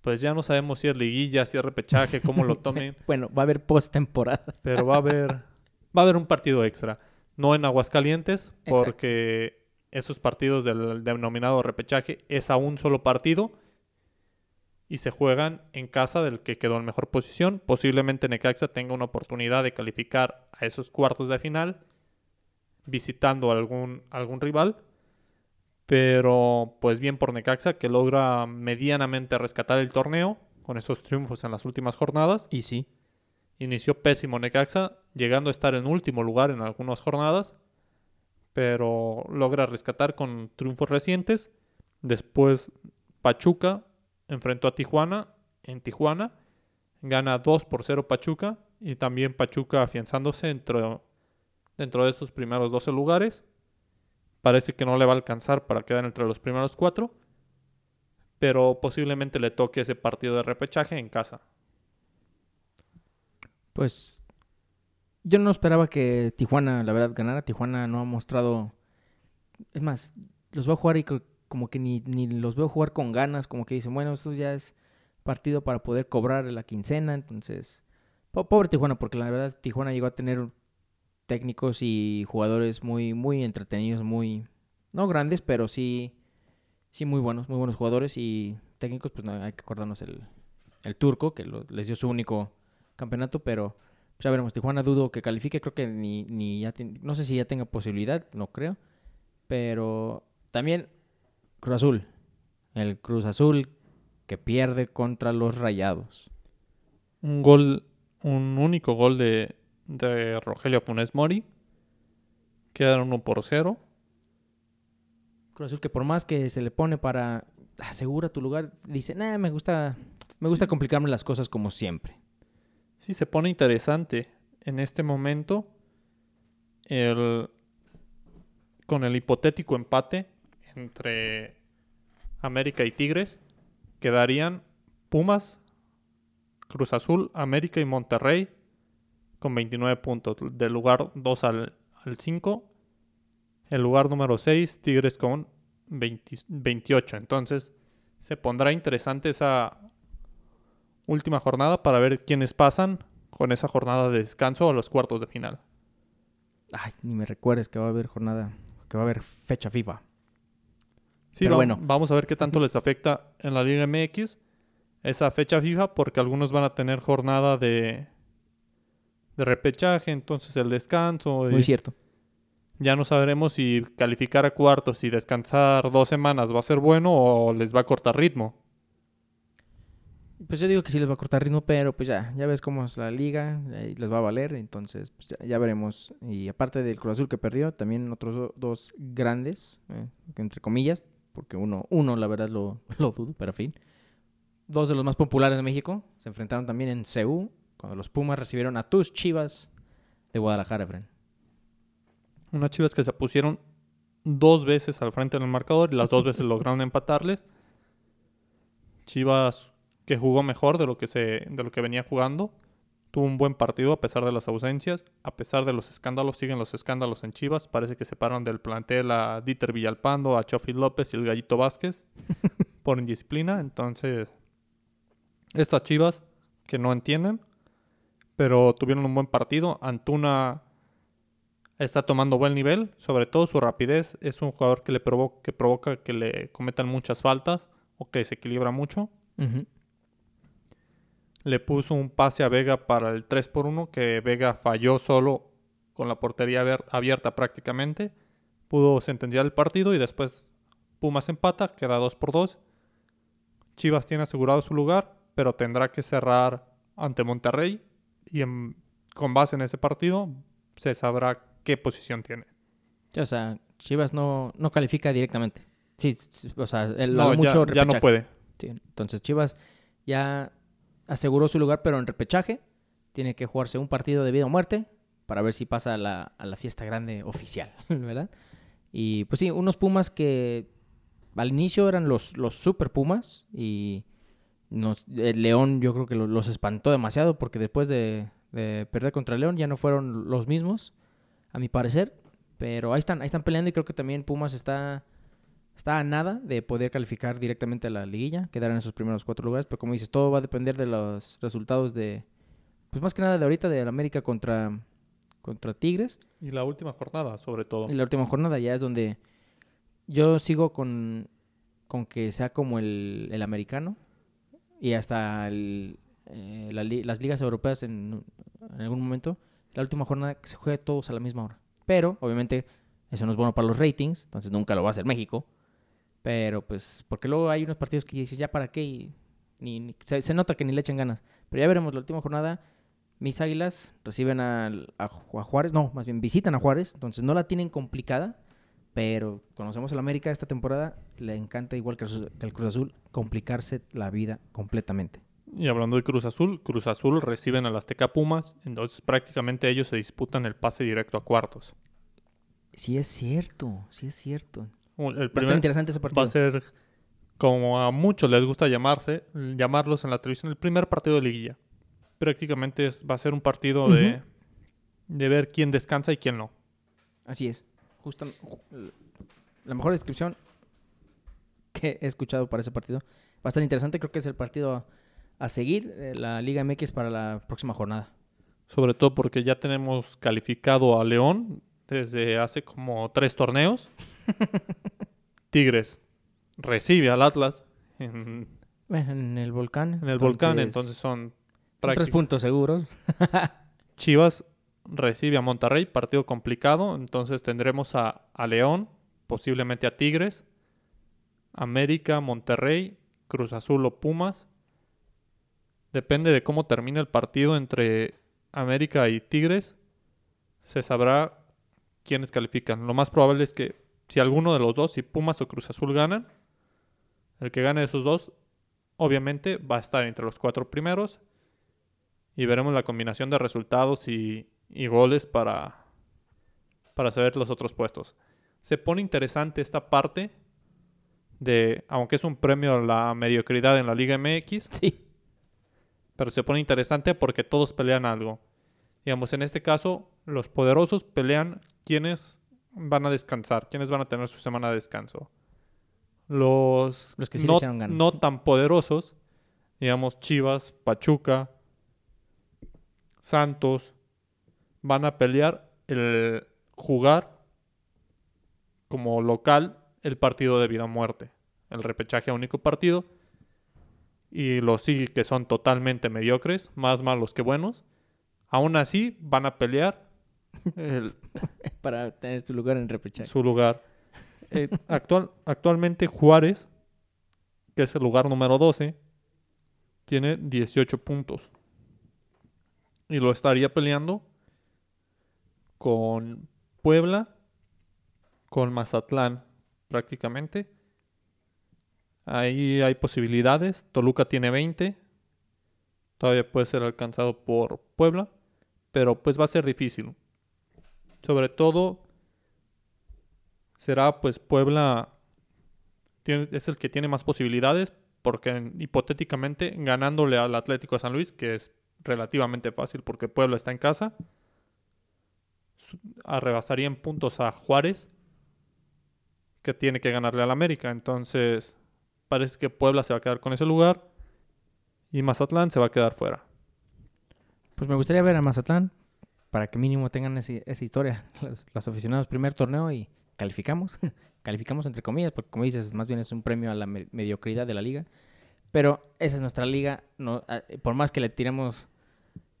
Pues ya no sabemos si es liguilla, si es repechaje, cómo lo tomen. bueno, va a haber postemporada. pero va a haber va a haber un partido extra, no en Aguascalientes, porque esos partidos del denominado repechaje es a un solo partido y se juegan en casa del que quedó en mejor posición. Posiblemente Necaxa tenga una oportunidad de calificar a esos cuartos de final visitando algún, algún rival. Pero pues bien por Necaxa que logra medianamente rescatar el torneo con esos triunfos en las últimas jornadas. Y sí. Inició pésimo Necaxa, llegando a estar en último lugar en algunas jornadas, pero logra rescatar con triunfos recientes. Después Pachuca enfrentó a Tijuana en Tijuana, gana 2 por 0 Pachuca y también Pachuca afianzándose dentro, dentro de estos primeros 12 lugares. Parece que no le va a alcanzar para quedar entre los primeros cuatro, pero posiblemente le toque ese partido de repechaje en casa. Pues yo no esperaba que Tijuana, la verdad, ganara. Tijuana no ha mostrado... Es más, los voy a jugar y como que ni, ni los veo jugar con ganas, como que dicen, bueno, esto ya es partido para poder cobrar la quincena, entonces... Pobre Tijuana, porque la verdad Tijuana llegó a tener técnicos y jugadores muy, muy entretenidos, muy... No grandes, pero sí, sí muy buenos, muy buenos jugadores y técnicos, pues no, hay que acordarnos el, el turco, que les dio su único campeonato, pero pues, ya veremos. Tijuana dudo que califique, creo que ni, ni ya no sé si ya tenga posibilidad, no creo. Pero también Cruz Azul. El Cruz Azul que pierde contra los Rayados. Un gol, un único gol de, de Rogelio Funes Mori. Quedaron 1 por 0. Cruz Azul que por más que se le pone para asegura tu lugar, dice, nah, me gusta, me gusta complicarme las cosas como siempre. Sí, se pone interesante en este momento el, con el hipotético empate entre América y Tigres. Quedarían Pumas, Cruz Azul, América y Monterrey con 29 puntos. Del lugar 2 al, 5. El lugar número 6, Tigres con 28. Entonces se pondrá interesante esa última jornada para ver quiénes pasan con esa jornada de descanso a los cuartos de final. Ay, ni me recuerdes que va a haber jornada, que va a haber fecha FIFA. Sí, Pero bueno. Vamos a ver qué tanto les afecta en la Liga MX esa fecha FIFA, porque algunos van a tener jornada de, de repechaje, entonces el descanso. Muy cierto. Ya no sabremos si calificar a cuartos y descansar dos semanas va a ser bueno o les va a cortar ritmo. Pues yo digo que sí les va a cortar ritmo, pero pues ya, ya ves cómo es la liga, y les va a valer, entonces pues ya, veremos. Y aparte del Cruz Azul que perdió, también otros dos grandes, eh, entre comillas, porque uno, uno la verdad lo, lo dudo, pero en fin. Dos de los más populares de México se enfrentaron también en Ceú, cuando los Pumas recibieron a tus Chivas de Guadalajara, Efren. Unas Chivas que se pusieron dos veces al frente del marcador y las dos veces lograron empatarles. Chivas que jugó mejor de lo que, se, de lo que venía jugando. Tuvo un buen partido a pesar de las ausencias, a pesar de los escándalos, siguen los escándalos en Chivas. Parece que separan del plantel a Dieter Villalpando, a Chofi López y el Gallito Vázquez por indisciplina. Entonces, estas Chivas que no entienden, pero tuvieron un buen partido. Antuna está tomando buen nivel, sobre todo su rapidez. Es un jugador que le provoca que, provoca que le cometan muchas faltas o que se equilibra mucho le puso un pase a Vega para el 3 por 1 que Vega falló solo con la portería abierta prácticamente. Pudo sentenciar el partido y después Pumas empata, queda 2 por 2. Chivas tiene asegurado su lugar, pero tendrá que cerrar ante Monterrey y con base en ese partido se sabrá qué posición tiene. O sea, Chivas no, no califica directamente. Sí, o sea, el, no, mucho ya no puede. entonces Chivas ya aseguró su lugar, pero en repechaje. tiene que jugarse un partido de vida o muerte para ver si pasa a la, a la fiesta grande oficial, ¿verdad? Y pues sí, unos Pumas que al inicio eran los, los super Pumas y nos, el León yo creo que lo- los espantó demasiado porque después de, de perder contra el León ya no fueron los mismos, a mi parecer. Pero ahí están, ahí están peleando y creo que también Pumas está, está a nada de poder calificar directamente a la liguilla, quedar en esos primeros cuatro lugares. Pero como dices, todo va a depender de los resultados de, pues más que nada de ahorita, de América contra, contra Tigres. Y la última jornada, sobre todo. Y la última jornada ya es donde yo sigo con, con que sea como el, el americano y hasta el, eh, las ligas europeas en, algún momento, la última jornada que se juegue todos a la misma hora. Pero, obviamente, eso no es bueno para los ratings, entonces nunca lo va a hacer México. Pero, pues, porque luego hay unos partidos que dices, ya para qué, y ni, se, se nota que ni le echan ganas. Pero ya veremos, la última jornada, mis águilas reciben a, a Juárez, no, más bien visitan a Juárez, entonces no la tienen complicada, pero conocemos al América esta temporada, le encanta, igual que, al Cruz Azul, complicarse la vida completamente. Y hablando de Cruz Azul, Cruz Azul reciben al Azteca Pumas, entonces prácticamente ellos se disputan el pase directo a cuartos. Sí es cierto, sí es cierto. El primer interesante ese partido. va a ser, como a muchos les gusta llamarse, llamarlos en la televisión, el primer partido de liguilla. Prácticamente es- va a ser un partido de, de ver quién descansa y quién no. Así es. Justo ju- la mejor descripción que he escuchado para ese partido. Va a estar interesante, creo que es el partido a, a seguir, eh, la Liga MX para la próxima jornada. Sobre todo porque ya tenemos calificado a León desde hace como tres torneos. Tigres recibe al Atlas en, En el volcán. en el volcán, entonces son tres puntos seguros. Chivas recibe a Monterrey, partido complicado, entonces tendremos a, a León, posiblemente a Tigres, América, Monterrey, Cruz Azul o Pumas. Depende de cómo termine el partido entre América y Tigres, se sabrá quiénes califican. Lo más probable es que si alguno de los dos, si Pumas o Cruz Azul ganan, el que gane de esos dos, obviamente va a estar entre los cuatro primeros y veremos la combinación de resultados y, y goles para, para saber los otros puestos. Se pone interesante esta parte de, aunque es un premio a la mediocridad en la Liga MX, Sí. pero se pone interesante porque todos pelean algo. Digamos, en este caso, los poderosos pelean quienes van a descansar, quienes van a tener su semana de descanso. Los, Los que sí no, no tan poderosos, digamos Chivas, Pachuca, Santos, van a pelear el jugar como local el partido de vida o muerte, el repechaje a único partido. Y los sí que son totalmente mediocres, más malos que buenos, aún así van a pelear el- Para tener su lugar en repechaje. su lugar. Eh, actual, actualmente Juárez, que es el lugar número 12, tiene 18 puntos. Y lo estaría peleando con Puebla, con Mazatlán prácticamente. Ahí hay posibilidades. Toluca tiene 20. Todavía puede ser alcanzado por Puebla. Pero pues va a ser difícil. Sobre todo será pues Puebla es el que tiene más posibilidades porque en- hipotéticamente ganándole al Atlético de San Luis, que es relativamente fácil porque Puebla está en casa, arrebasaría en puntos a Juárez, que tiene que ganarle al América. Entonces parece que Puebla se va a quedar con ese lugar y Mazatlán se va a quedar fuera. Pues me gustaría ver a Mazatlán para que mínimo tengan ese- esa historia. Los, los aficionados, primer torneo y calificamos. calificamos entre comillas, porque como dices, más bien es un premio a la me- mediocridad de la liga. Pero esa es nuestra liga. No, por más que le tiremos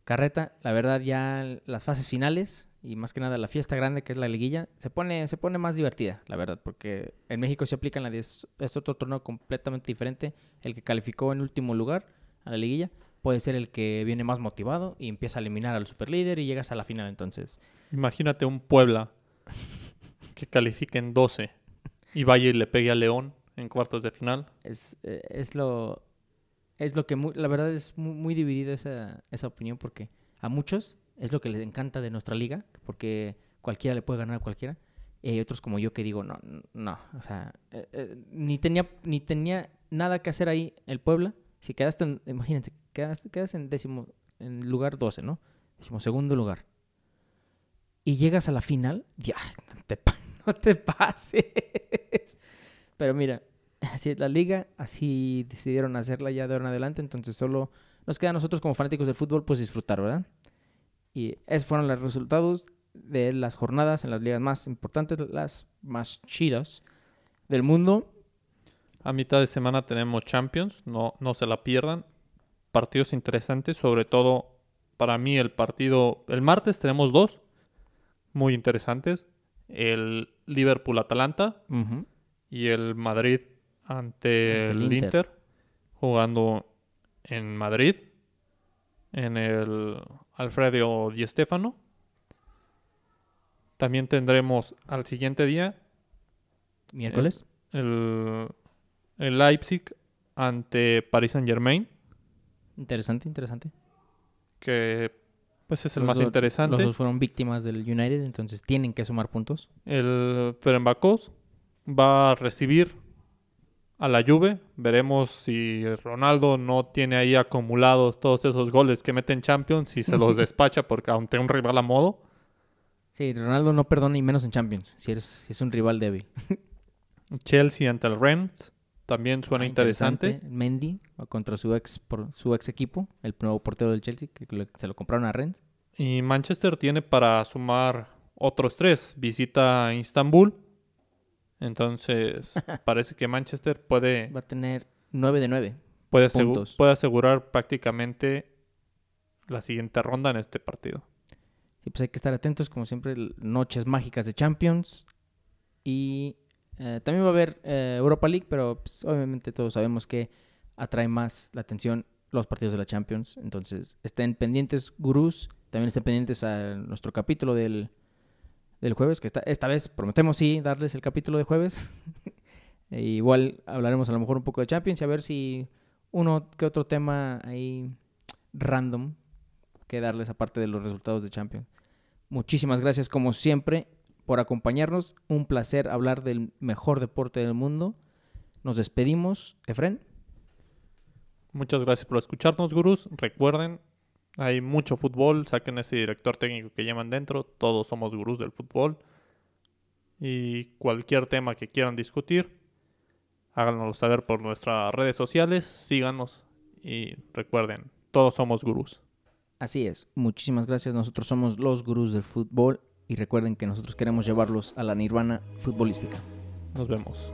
carreta, la verdad ya las fases finales y más que nada la fiesta grande que es la liguilla se pone se pone más divertida, la verdad, porque en México se aplican la 10, es otro torneo completamente diferente. El que calificó en último lugar a la liguilla puede ser el que viene más motivado y empieza a eliminar al superlíder y llegas a la final. Entonces, Imagínate un Puebla que califique en 12 y vaya y le pegue a León en cuartos de final. es, eh, es lo es lo que la verdad es muy, muy dividida esa, esa opinión porque a muchos es lo que les encanta de nuestra liga, porque cualquiera le puede ganar a cualquiera. Y hay otros como yo que digo, no, no, o sea, eh, eh, ni, tenía, ni tenía nada que hacer ahí el Puebla. Si quedaste, en, imagínense, quedas, quedas en décimo, en lugar 12, ¿no? Décimo segundo lugar. Y llegas a la final, ya, no te, no pases. Pero mira, así es la liga, así decidieron hacerla ya de ahora en adelante, entonces solo nos queda a nosotros como fanáticos del fútbol pues disfrutar, ¿verdad? Y esos fueron los resultados de las jornadas en las ligas más importantes, las más chidas del mundo. A mitad de semana tenemos Champions, no, no se la pierdan. Partidos interesantes, sobre todo para mí el partido... El martes tenemos dos muy interesantes. El Liverpool-Atalanta y el Madrid ante, Ante el el Inter. Inter. jugando en Madrid, en el Alfredo Di Stéfano. También tendremos al siguiente día Miércoles. el, el Leipzig ante Paris Saint Germain, Interesante, interesante. que pues es el Los más dos- interesante. Los dos fueron víctimas del United, entonces tienen que sumar puntos. El Ferenbacos va a recibir a la Juve. Veremos si Ronaldo no tiene ahí acumulados todos esos goles que mete en Champions y se los despacha porque ante un rival a modo. Sí, Ronaldo no perdona y menos en Champions, si, eres, si es un rival débil. Chelsea ante el Rennes. También suena Ah, interesante. Mendy contra su ex, por, su ex equipo, el nuevo portero del Chelsea, que se lo compraron a Rennes. Y Manchester tiene para sumar otros tres. Visita a Istambul. Entonces parece que Manchester puede, Va a tener 9 de 9. puede, asegu- puntos. puede asegurar prácticamente la siguiente ronda en este partido. Sí, pues hay que estar atentos, como siempre, noches mágicas de Champions. Y eh, también va a haber eh, Europa League, pero pues, obviamente todos sabemos que atrae más la atención los partidos de la Champions. Entonces, estén pendientes, gurús. También estén pendientes a nuestro capítulo del, del jueves, que esta, esta vez prometemos sí darles el capítulo de jueves. E igual hablaremos a lo mejor un poco de Champions y a ver si uno que otro tema ahí random que darles aparte de los resultados de Champions. Muchísimas gracias como siempre por acompañarnos. Un placer hablar del mejor deporte del mundo. Nos despedimos. Efren. Muchas gracias por escucharnos, gurús. Recuerden, hay mucho fútbol. Saquen ese director técnico que llevan dentro. Todos somos gurús del fútbol. Y cualquier tema que quieran discutir, háganoslo saber por nuestras redes sociales. Síganos y recuerden, todos somos gurús. Así es. Muchísimas gracias. Nosotros somos los gurús del fútbol y recuerden que nosotros queremos llevarlos a la nirvana futbolística. Nos vemos.